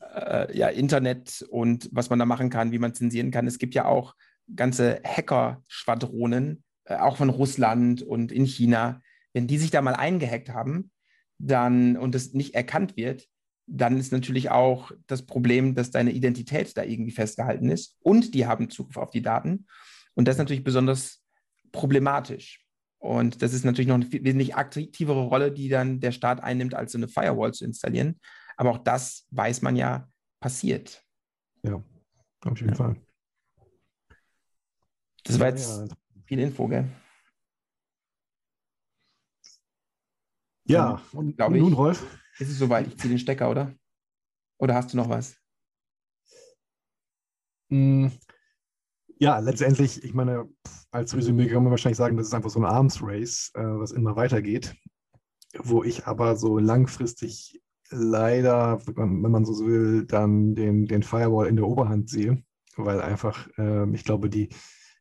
äh, ja, Internet und was man da machen kann, wie man zensieren kann. Es gibt ja auch ganze Hacker-Schwadronen, auch von Russland und in China, wenn die sich da mal eingehackt haben, dann und es nicht erkannt wird, dann ist natürlich auch das Problem, dass deine Identität da irgendwie festgehalten ist und die haben Zugriff auf die Daten. Und das ist natürlich besonders problematisch. Und das ist natürlich noch eine wesentlich aktivere Rolle, die dann der Staat einnimmt, als so eine Firewall zu installieren. Aber auch das weiß man ja passiert. Ja, auf jeden ja. Fall. Das war jetzt ja, viel Info, gell? Ja, und, und nun, Rolf? Ist es soweit? Ich ziehe den Stecker, oder? Oder hast du noch was? Mm, ja, letztendlich, ich meine, als Resümee kann man wahrscheinlich sagen, das ist einfach so ein Arms Race, äh, was immer weitergeht, wo ich aber so langfristig leider, wenn man so will, dann den, den Firewall in der Oberhand sehe, weil einfach, äh, ich glaube, die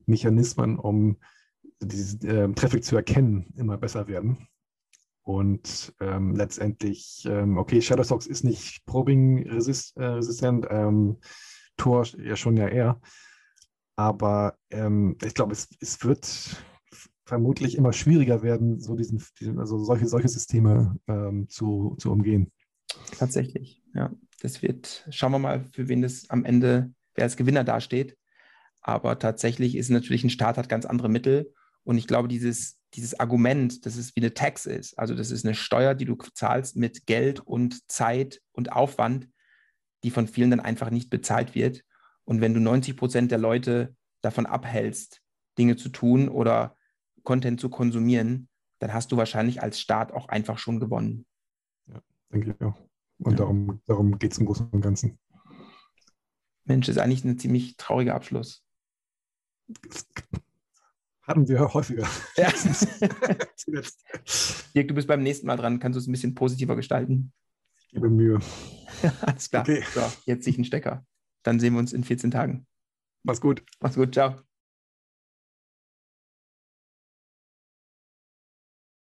Mechanismen, um diesen äh, Traffic zu erkennen, immer besser werden. Und ähm, letztendlich, ähm, okay, Shadowstocks ist nicht Probing-resistent, äh, ähm, Tor ja schon ja eher. Aber ähm, ich glaube, es, es wird vermutlich immer schwieriger werden, so diesen, diesen also solche, solche Systeme ähm, zu, zu umgehen. Tatsächlich, ja. Das wird, schauen wir mal, für wen das am Ende, wer als Gewinner dasteht. Aber tatsächlich ist natürlich ein Staat hat ganz andere Mittel. Und ich glaube, dieses, dieses Argument, dass es wie eine Tax ist, also das ist eine Steuer, die du zahlst mit Geld und Zeit und Aufwand, die von vielen dann einfach nicht bezahlt wird. Und wenn du 90 Prozent der Leute davon abhältst, Dinge zu tun oder Content zu konsumieren, dann hast du wahrscheinlich als Staat auch einfach schon gewonnen. Ja, denke ich auch. Und ja. darum, darum geht es im Großen und Ganzen. Mensch, ist eigentlich ein ziemlich trauriger Abschluss. Hatten wir häufiger. Ja. Dirk, du bist beim nächsten Mal dran. Kannst du es ein bisschen positiver gestalten? Ich gebe Mühe. Alles klar. Okay. So, jetzt sich ein Stecker. Dann sehen wir uns in 14 Tagen. Mach's gut. Mach's gut. Ciao.